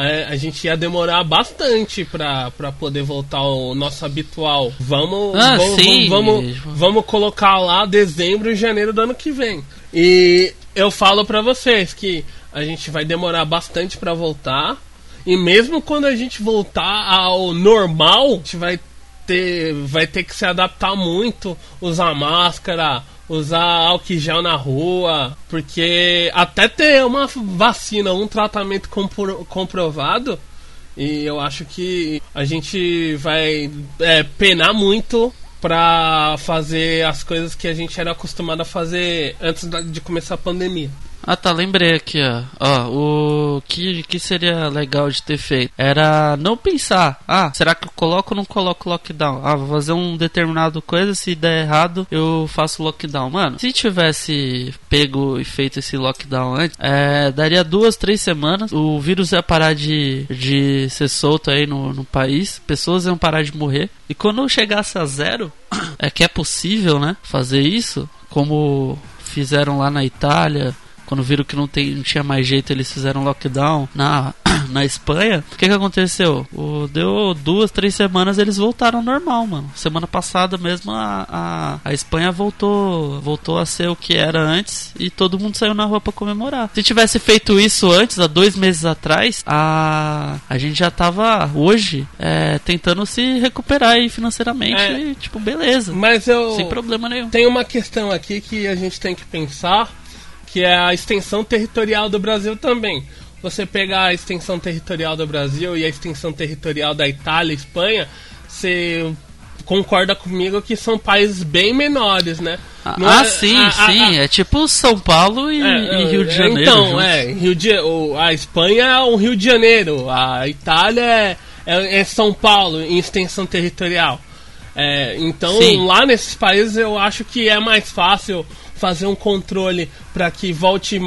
é, a gente ia demorar bastante pra, pra poder voltar ao nosso habitual. Vamos, Ah, vamos, sim. vamos, vamos colocar lá dezembro e janeiro do ano que vem. E eu falo pra vocês que a gente vai demorar bastante pra voltar. E mesmo quando a gente voltar ao normal, a gente vai ter, vai ter que se adaptar muito, usar máscara, usar álcool gel na rua, porque até ter uma vacina, um tratamento compro- comprovado, e eu acho que a gente vai é, penar muito pra fazer as coisas que a gente era acostumado a fazer antes de começar a pandemia. Ah tá, lembrei aqui, ó. Ó, o que, que seria legal de ter feito era não pensar, ah, será que eu coloco ou não coloco lockdown? Ah, vou fazer um determinado coisa, se der errado, eu faço lockdown. Mano, se tivesse pego e feito esse lockdown antes, é, daria duas, três semanas, o vírus ia parar de, de ser solto aí no, no país, pessoas iam parar de morrer, e quando chegasse a zero, [COUGHS] é que é possível, né, fazer isso, como fizeram lá na Itália, quando viram que não, tem, não tinha mais jeito, eles fizeram lockdown na, [CLEARS THROAT] na Espanha. O que, que aconteceu? O, deu duas, três semanas eles voltaram ao normal, mano. Semana passada mesmo a, a, a Espanha voltou, voltou a ser o que era antes e todo mundo saiu na rua pra comemorar. Se tivesse feito isso antes, há dois meses atrás, a, a gente já tava hoje é, tentando se recuperar aí financeiramente É. e, tipo, beleza. Mas eu. Sem problema nenhum. Tem uma questão aqui que a gente tem que pensar, que é a extensão territorial do Brasil também. Você pegar a extensão territorial do Brasil e a extensão territorial da Itália e Espanha, você concorda comigo que são países bem menores, né? Não ah, é- sim, a- a- sim. É tipo São Paulo e, é, e Rio de é, Janeiro. Então, juntos. é, Rio de, o- a Espanha é um Rio de Janeiro, a Itália é, é- é São Paulo em extensão territorial. É, então, Sim. lá nesses países eu acho que é mais fácil fazer um controle para que volte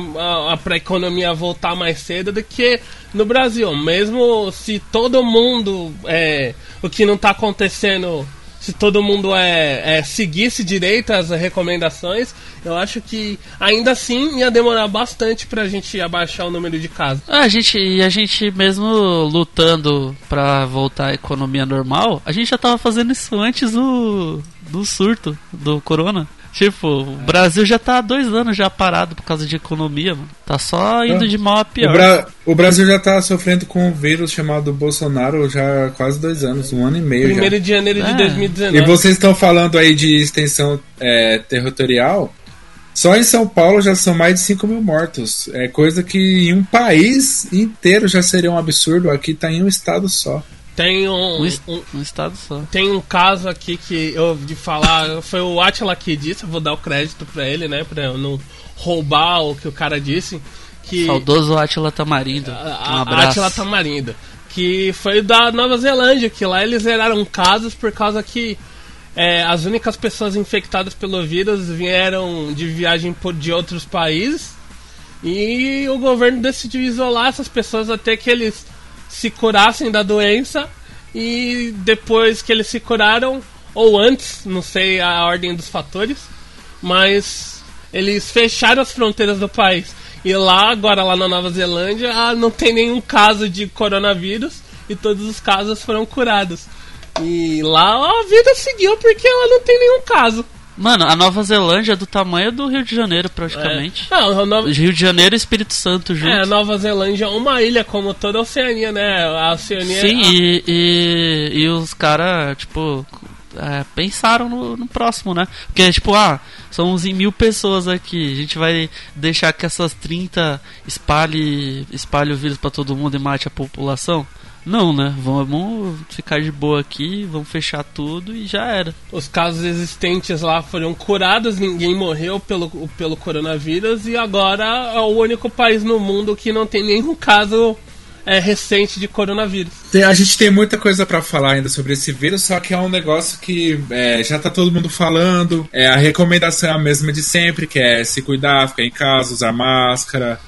para a economia voltar mais cedo do que no Brasil. Mesmo se todo mundo é, o que não está acontecendo se todo mundo é, é seguisse direito as recomendações, eu acho que ainda assim ia demorar bastante pra gente abaixar o número de casos. Ah, A gente, e a gente mesmo lutando pra voltar à economia normal, a gente já tava fazendo isso antes do, do surto do corona. Tipo, o Brasil já tá há dois anos já parado por causa de economia, mano. Tá só indo de mal a O, pior. Bra- o Brasil já tá sofrendo com um vírus chamado Bolsonaro já há quase dois anos, um ano e meio já. Primeiro de janeiro de É. 2019. E vocês estão falando aí de extensão é, territorial. Só em São Paulo já são mais de 5 mil mortos. É coisa que em um país inteiro já seria um absurdo. Aqui tá em um estado só. Tem um, Um, um- um estado só. tem um caso aqui que eu ouvi falar, foi o Atila que disse, eu vou dar o crédito pra ele, né, pra eu não roubar o que o cara disse, que Saudoso Atila Tamarindo. um abraço. Atila Tamarindo, que foi da Nova Zelândia, que lá eles zeraram casos por causa que é, as únicas pessoas infectadas pelo vírus vieram de viagem por, de outros países e o governo decidiu isolar essas pessoas até que eles se curassem da doença e depois que eles se curaram, ou antes, não sei a ordem dos fatores, mas eles fecharam as fronteiras do país. E lá, agora lá na Nova Zelândia, ah, não tem nenhum caso de coronavírus e todos os casos foram curados. E lá a vida seguiu porque ela não tem nenhum caso. Mano, a Nova Zelândia é do tamanho do Rio de Janeiro, praticamente. É. Não, Nova, Rio de Janeiro e Espírito Santo juntos. é, a Nova Zelândia é uma ilha como toda a Oceania, né? A Oceania Sim, a- e, e, e os caras, tipo, é, pensaram no, no próximo, né? Porque, tipo, ah, são 11 mil pessoas aqui, a gente vai deixar que essas 30 espalhe, espalhe o vírus pra todo mundo e mate a população? Não, né? Vamos ficar de boa aqui, vamos fechar tudo e já era. Os casos existentes lá foram curados, ninguém morreu pelo, pelo coronavírus e agora é o único país no mundo que não tem nenhum caso é, recente de coronavírus. Tem- a gente tem muita coisa pra falar ainda sobre esse vírus, só que é um negócio que é, já tá todo mundo falando. É, a recomendação é a mesma de sempre, que é se cuidar, ficar em casa, usar máscara,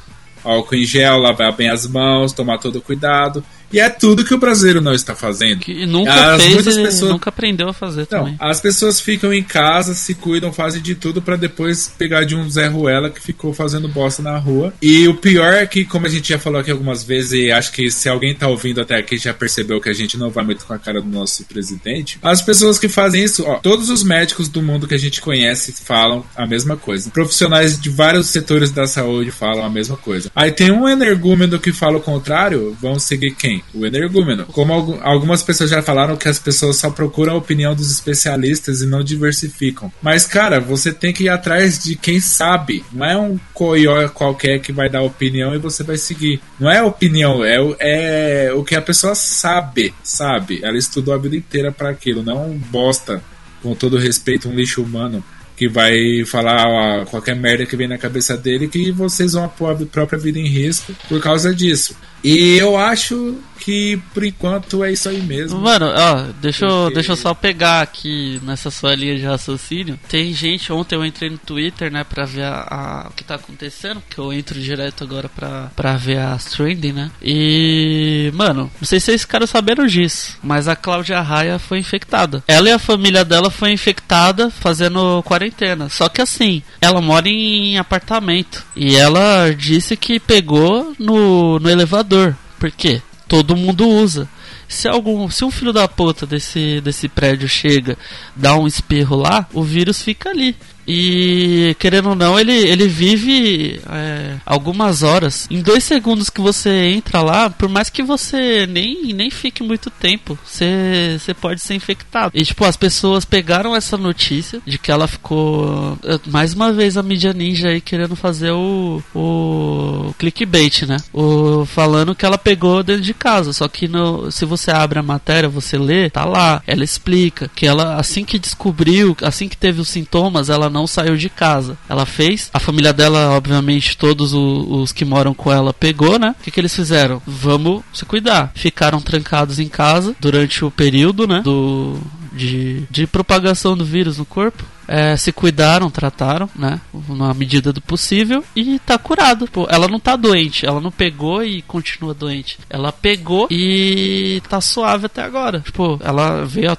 álcool em gel, lavar bem as mãos, tomar todo cuidado. E é tudo que o brasileiro não está fazendo. Que nunca As- fez muitas e pessoas- nunca aprendeu a fazer Então, também. as pessoas ficam em casa, se cuidam, fazem de tudo pra depois pegar de um Zé Ruela que ficou fazendo bosta na rua. E o pior é que, como a gente já falou aqui algumas vezes, e acho que se alguém tá ouvindo até aqui já percebeu que a gente não vai muito com a cara do nosso presidente, as pessoas que fazem isso, ó, todos os médicos do mundo que a gente conhece falam a mesma coisa. Profissionais de vários setores da saúde falam a mesma coisa. Aí tem um energúmeno que fala o contrário, vão seguir quem? O energúmeno. Como algu- algumas pessoas já falaram que as pessoas só procuram a opinião dos especialistas e não diversificam. Mas, cara, você tem que ir atrás de quem sabe. Não é um coió qualquer que vai dar opinião e você vai seguir. Não é opinião, é, é o que a pessoa sabe, sabe? Ela estudou a vida inteira para aquilo, não um bosta, com todo respeito, um lixo humano que vai falar ó, qualquer merda que vem na cabeça dele que vocês vão pôr a própria vida em risco por causa disso. E eu acho que por enquanto é isso aí mesmo. Mano, ó, deixa eu, Porque- deixa eu só pegar aqui nessa sua linha de raciocínio. Tem gente, ontem eu entrei no Twitter, né, pra ver a, a- o que tá acontecendo, porque eu entro direto agora pra, pra ver as trending, né? E, mano, não sei se vocês ficaram sabendo disso, mas a Cláudia Raia foi infectada. Ela e a família dela foi infectada fazendo quarentena. Só que assim, ela mora em apartamento. E ela disse que pegou no, no elevador. Por quê? Todo mundo usa. Se algum, se um filho da puta desse, desse prédio chega, dá um espirro lá, o vírus fica ali. E querendo ou não, ele, ele vive é, algumas horas. Em dois segundos que você entra lá, por mais que você nem, nem fique muito tempo, você, você pode ser infectado. E tipo, as pessoas pegaram essa notícia de que ela ficou. eh, Mais uma vez a mídia ninja aí querendo fazer o, o clickbait, né? O, falando que ela pegou dentro de casa. Só que no, se você abre a matéria, você lê, tá lá. Ela explica que ela, assim que descobriu, assim que teve os sintomas, ela não saiu de casa. Ela fez. A família dela, obviamente, todos o- os que moram com ela pegou, né? O que, que eles fizeram? Vamos se cuidar. Ficaram trancados em casa durante o período, né? Do, de, de propagação do vírus no corpo. É, se cuidaram, trataram, né? Na medida do possível. E tá curado. Pô, ela não tá doente. Ela não pegou e continua doente. Ela pegou e tá suave até agora. Tipo, ela veio. A,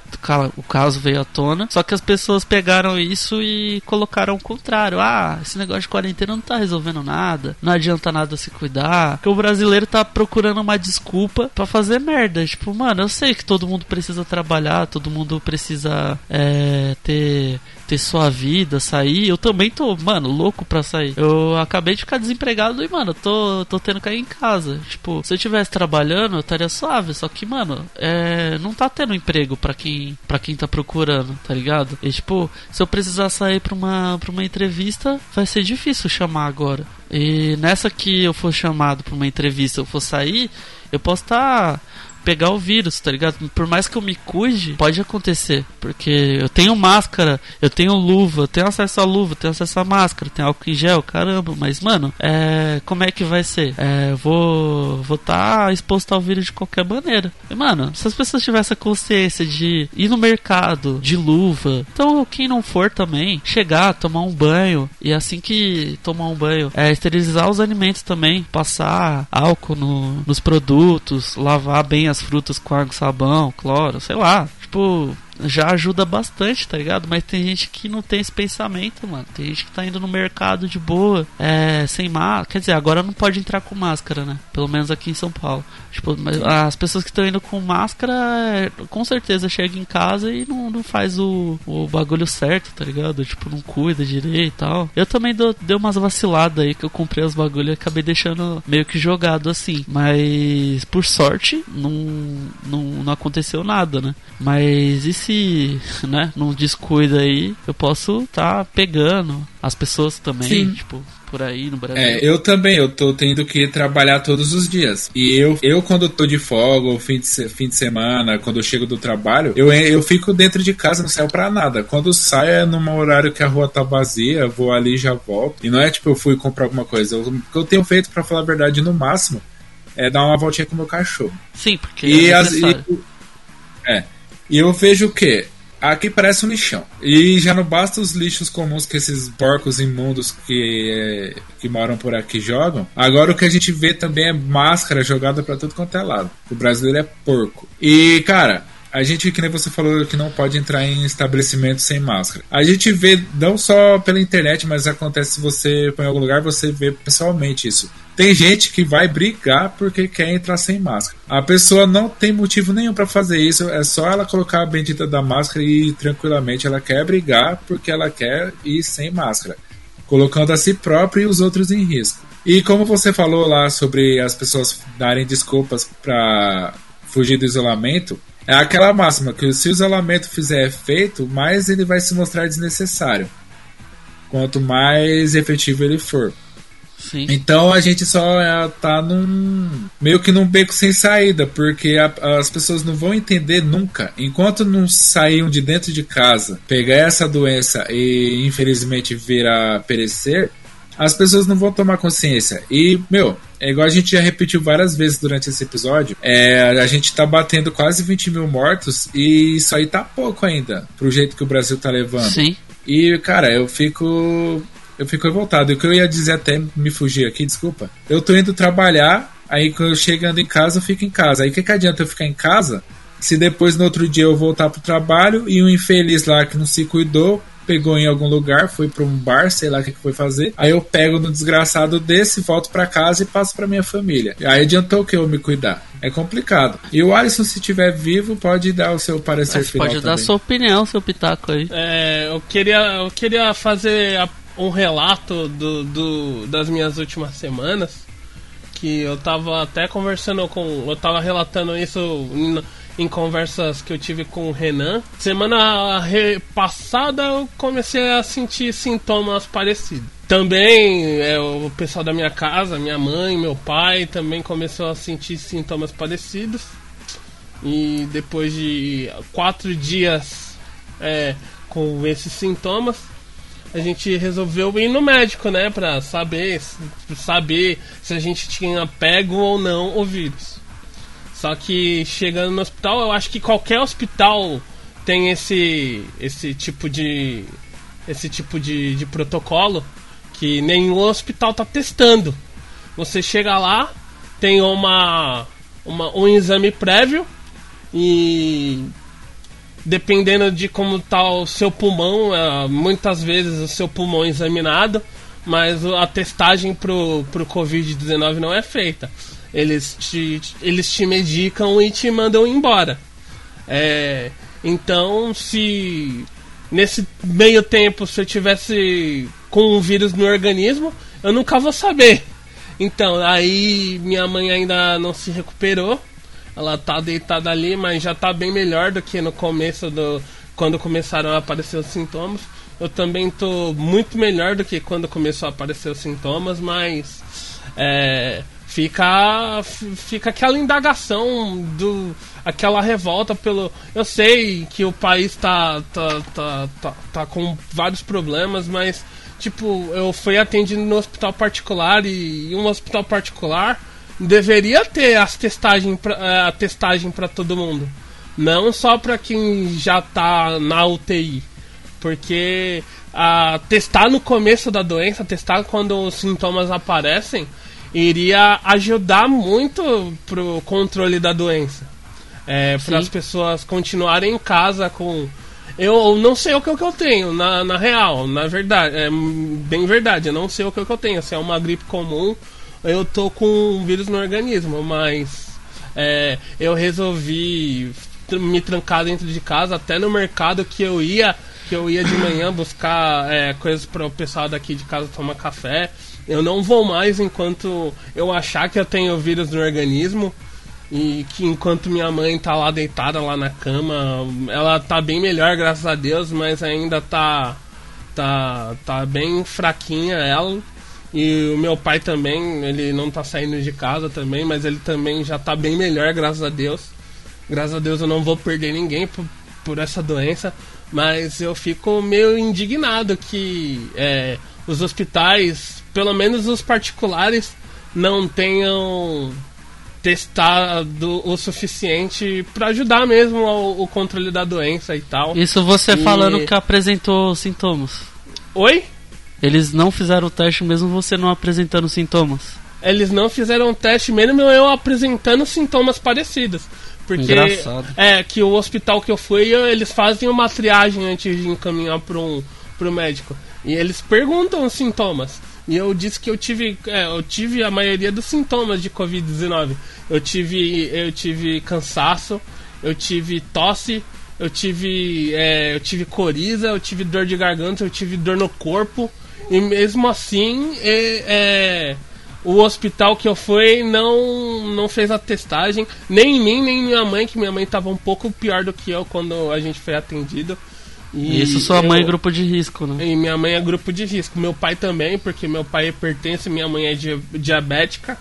o caso veio à tona. Só que as pessoas pegaram isso e colocaram o contrário. Ah, esse negócio de quarentena não tá resolvendo nada. Não adianta nada se cuidar. Porque o brasileiro tá procurando uma desculpa pra fazer merda. Tipo, mano, eu sei que todo mundo precisa trabalhar, todo mundo precisa é, ter ter ter sua vida, sair, eu também tô, mano, louco pra sair. Eu acabei de ficar desempregado e, mano, tô, tô tendo que ir em casa. Tipo, se eu tivesse trabalhando, eu estaria suave. Só que, mano, é, não tá tendo emprego pra quem, pra quem tá procurando, tá ligado? E, tipo, se eu precisar sair pra uma, pra uma entrevista, vai ser difícil chamar agora. E nessa que eu for chamado pra uma entrevista, eu for sair, eu posso estar. Tá pegar o vírus, tá ligado? Por mais que eu me cuide, pode acontecer. Porque eu tenho máscara, eu tenho luva, eu tenho acesso à luva, eu tenho acesso à máscara, tenho álcool em gel, caramba. Mas, mano, é, como é que vai ser? É, vou vou estar tá exposto ao vírus de qualquer maneira. E, mano, se as pessoas tivessem a consciência de ir no mercado de luva, então quem não for também, chegar, tomar um banho e assim que tomar um banho, é, esterilizar os alimentos também, passar álcool no, nos produtos, lavar bem as as frutas com água, sabão, cloro, sei lá. Tipo, já ajuda bastante, tá ligado? Mas tem gente que não tem esse pensamento, mano. Tem gente que tá indo no mercado de boa, é, sem máscara. Quer dizer, agora não pode entrar com máscara, né? Pelo menos aqui em São Paulo. Tipo, as pessoas que estão indo com máscara, é, com certeza chegam em casa e não, não faz o, o bagulho certo, tá ligado? Tipo, não cuida direito e tal. Eu também dou, dei umas vaciladas aí que eu comprei os bagulhos e acabei deixando meio que jogado assim. Mas, por sorte, não, não, não aconteceu nada, né? Mas e se se, né, não descuida aí, eu posso estar tá pegando as pessoas também, Sim. tipo, por aí no Brasil. É, eu também, eu tô tendo que trabalhar todos os dias. E eu, eu quando tô de folga, ou fim de, fim de semana, quando eu chego do trabalho, eu, eu fico dentro de casa, não saio pra nada. Quando saio é num horário que a rua tá vazia, vou ali e já volto. E não é tipo eu fui comprar alguma coisa. o que eu tenho feito, para falar a verdade, no máximo, é dar uma voltinha com o meu cachorro. Sim, porque e é as, e, é. E eu vejo o quê? Aqui parece um lixão. E já não basta os lixos comuns que esses porcos imundos que, que moram por aqui jogam. Agora o que a gente vê também é máscara jogada para tudo quanto é lado. O brasileiro é porco. E, cara, a gente, que nem você falou, que não pode entrar em estabelecimento sem máscara. A gente vê não só pela internet, mas acontece se você põe em algum lugar, você vê pessoalmente isso. Tem gente que vai brigar porque quer entrar sem máscara. A pessoa não tem motivo nenhum para fazer isso, é só ela colocar a bendita da máscara e tranquilamente ela quer brigar porque ela quer ir sem máscara, colocando a si própria e os outros em risco. E como você falou lá sobre as pessoas darem desculpas para fugir do isolamento, é aquela máxima que se o isolamento fizer efeito, mais ele vai se mostrar desnecessário. Quanto mais efetivo ele for. Sim. Então a gente só é, tá num. meio que num beco sem saída, porque a, as pessoas não vão entender nunca. Enquanto não saíam de dentro de casa, pegar essa doença e infelizmente vir a perecer, as pessoas não vão tomar consciência. E, meu, é igual a gente já repetiu várias vezes durante esse episódio. É, a gente tá batendo quase 20 mil mortos e isso aí tá pouco ainda, pro jeito que o Brasil tá levando. Sim. E, cara, eu fico. Eu fico revoltado. E o que eu ia dizer até me fugir aqui, desculpa. Eu tô indo trabalhar, aí quando eu chegando em casa, eu fico em casa. Aí o que, que adianta eu ficar em casa se depois no outro dia eu voltar pro trabalho e um infeliz lá que não se cuidou pegou em algum lugar, foi para um bar, sei lá o que, foi fazer. Aí eu pego no desgraçado desse, volto para casa e passo para minha família. Aí adiantou que eu me cuidar? É complicado. E o Alisson, se estiver vivo, pode dar o seu parecer Mas final. Pode também. dar sua opinião, seu pitaco aí. É, eu queria, eu queria fazer a, um relato do, do, das minhas últimas semanas. Que eu tava até conversando com. Eu tava relatando isso em conversas que eu tive com o Renan. Semana passada eu comecei a sentir sintomas parecidos. Também é, o pessoal da minha casa, minha mãe, meu pai, também começou a sentir sintomas parecidos. E depois de quatro dias é, com esses sintomas, a gente resolveu ir no médico, né, pra saber, saber se a gente tinha pego ou não o vírus. Só que chegando no hospital, eu acho que qualquer hospital tem esse esse tipo de esse tipo de, de protocolo que nenhum hospital tá testando. Você chega lá, tem uma, uma um exame prévio e dependendo de como tá o seu pulmão, é, muitas vezes o seu pulmão é examinado, mas a testagem pro, pro Covid-19 não é feita. Eles te, eles te medicam e te mandam embora. É, então, se nesse meio tempo, se eu tivesse com um vírus no organismo, eu nunca vou saber. Então, aí minha mãe ainda não se recuperou. Ela tá deitada ali, mas já tá bem melhor do que no começo do. quando começaram a aparecer os sintomas. Eu também tô muito melhor do que quando começou a aparecer os sintomas, mas. É, fica fica aquela indagação do aquela revolta pelo eu sei que o país tá tá, tá, tá, tá com vários problemas mas tipo eu fui atendido no hospital particular e, um hospital particular deveria ter as testagem pra, é, a testagem para todo mundo. Não só para quem já tá na UTI porque a testar no começo da doença testar quando os sintomas aparecem iria ajudar muito pro controle da doença. É, para as pessoas continuarem em casa com. Eu não sei o que, eu tenho, na, na real, na verdade. É bem verdade, eu não sei o que, eu tenho. Se é uma gripe comum, eu tô com um vírus no organismo, mas é, eu resolvi me trancar dentro de casa, até no mercado que eu ia, que eu ia de manhã buscar é, coisas para o pessoal daqui de casa tomar café. Eu não vou mais enquanto eu achar que eu tenho vírus no organismo e que enquanto minha mãe tá lá deitada lá na cama, ela tá bem melhor, graças a Deus, mas ainda tá tá tá bem fraquinha ela. E o meu pai também, ele não tá saindo de casa também, mas ele também já tá bem melhor, graças a Deus. Graças a Deus eu não vou perder ninguém por, por essa doença, mas eu fico meio indignado que é, os hospitais pelo menos os particulares não tenham testado o suficiente para ajudar mesmo ao, o controle da doença e tal. Isso você E- falando que apresentou sintomas. Oi? Eles não fizeram o teste mesmo você não apresentando sintomas. Eles não fizeram teste, mesmo eu apresentando sintomas parecidos. Porque Engraçado. é que o hospital que eu fui, eles fazem uma triagem antes de encaminhar para um pro médico. E eles perguntam os sintomas. E eu disse que eu tive, é, eu tive a maioria dos sintomas de COVID-19. Eu tive, eu tive cansaço, eu tive tosse, eu tive, é, eu tive coriza, eu tive dor de garganta, eu tive dor no corpo. E mesmo assim, é, é, o hospital que eu fui não, não fez a testagem, nem em mim, nem em minha mãe, que minha mãe estava um pouco pior do que eu quando a gente foi atendido. E Isso sua mãe é eu- grupo de risco, né? e minha mãe é grupo de risco. Meu pai também, porque meu pai pertence, minha mãe é di- diabética.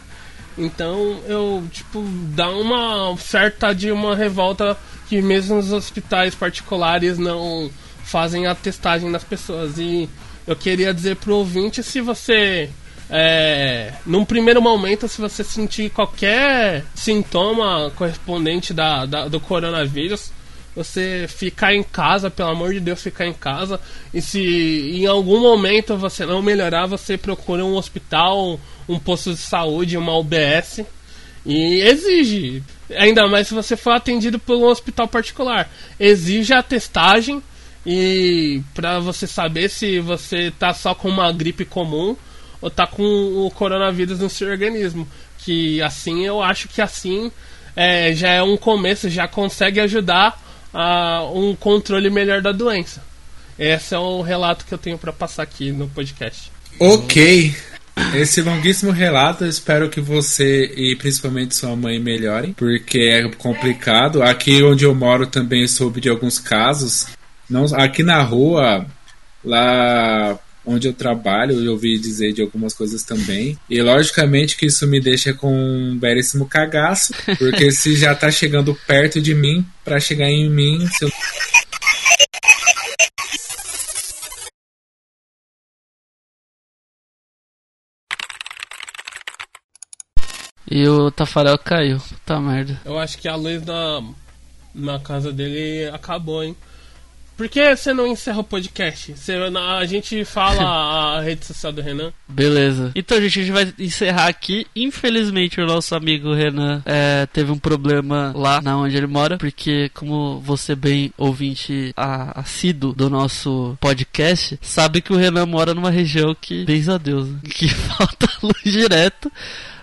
Então eu, tipo, dá uma certa de uma revolta que mesmo os hospitais particulares não fazem a testagem nas pessoas. E eu queria dizer pro ouvinte se você. É, num primeiro momento, se você sentir qualquer sintoma correspondente da, da- do coronavírus, você ficar em casa, pelo amor de Deus, ficar em casa. E se em algum momento você não melhorar, você procura um hospital, um posto de saúde, uma UBS. E exige, ainda mais se você for atendido por um hospital particular, exige a testagem e para você saber se você tá só com uma gripe comum ou tá com o coronavírus no seu organismo. Que assim eu acho que assim é, já é um começo, já consegue ajudar a um controle melhor da doença. Esse é o relato que eu tenho para passar aqui no podcast. Ok. Esse longuíssimo relato, eu espero que você e principalmente sua mãe melhorem, porque é complicado. Aqui onde eu moro também soube de alguns casos. Não, aqui na rua, lá onde eu trabalho, eu ouvi dizer de algumas coisas também. E logicamente que isso me deixa com um belíssimo cagaço, porque se já tá chegando perto de mim, pra chegar em mim, se eu E o Tafarel caiu. Puta merda. Eu acho que a luz na, na casa dele acabou, hein? Por que você não encerra o podcast? Você, a gente fala [LAUGHS] a rede social do Renan. Beleza. Então, gente, a gente vai encerrar aqui. Infelizmente, o nosso amigo Renan é, teve um problema lá na onde ele mora, porque, como você bem ouvinte a- assíduo do nosso podcast, sabe que o Renan mora numa região que, bens a Deus, né? [LAUGHS] que falta luz direto.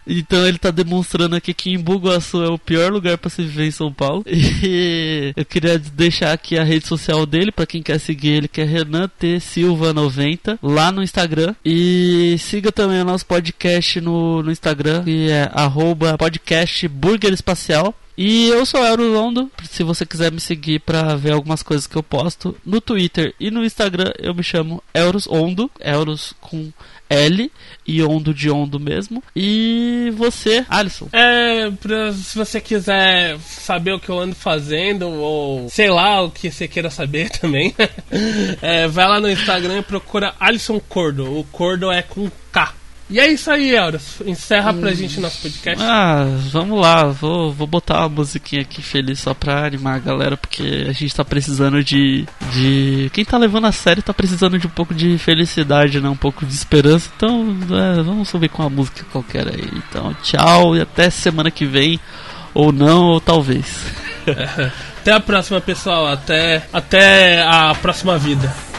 Então ele tá demonstrando aqui que em Bugaçu é o pior lugar para se viver em São Paulo. [LAUGHS] E eu queria deixar aqui a rede social dele para quem quer seguir ele, que é Renan T Silva 90 lá no Instagram. E siga também o nosso podcast no, no Instagram, que é arroba podcast Burger Espacial. E eu sou Eros Londo, se você quiser me seguir para ver algumas coisas que eu posto no Twitter e no Instagram, eu me chamo Euros Ondo, Euros com L e Ondo de Ondo mesmo. E você, Alisson? É, pra, se você quiser saber o que eu ando fazendo, ou sei lá o que você queira saber [LAUGHS] também, [LAUGHS] é, vai lá no Instagram e procura Alisson Cordo. O Cordo é com K. E é isso aí, Euros. Encerra pra gente nosso podcast. Ah, vamos lá, vou, vou botar uma musiquinha aqui feliz só pra animar a galera, porque a gente tá precisando de. de. Quem tá levando a sério tá precisando de um pouco de felicidade, né? Um pouco de esperança. Então, é, vamos subir com uma música qualquer aí. Então, tchau e até semana que vem. Ou não, ou talvez. [LAUGHS] Até a próxima, pessoal. Até, até a próxima vida.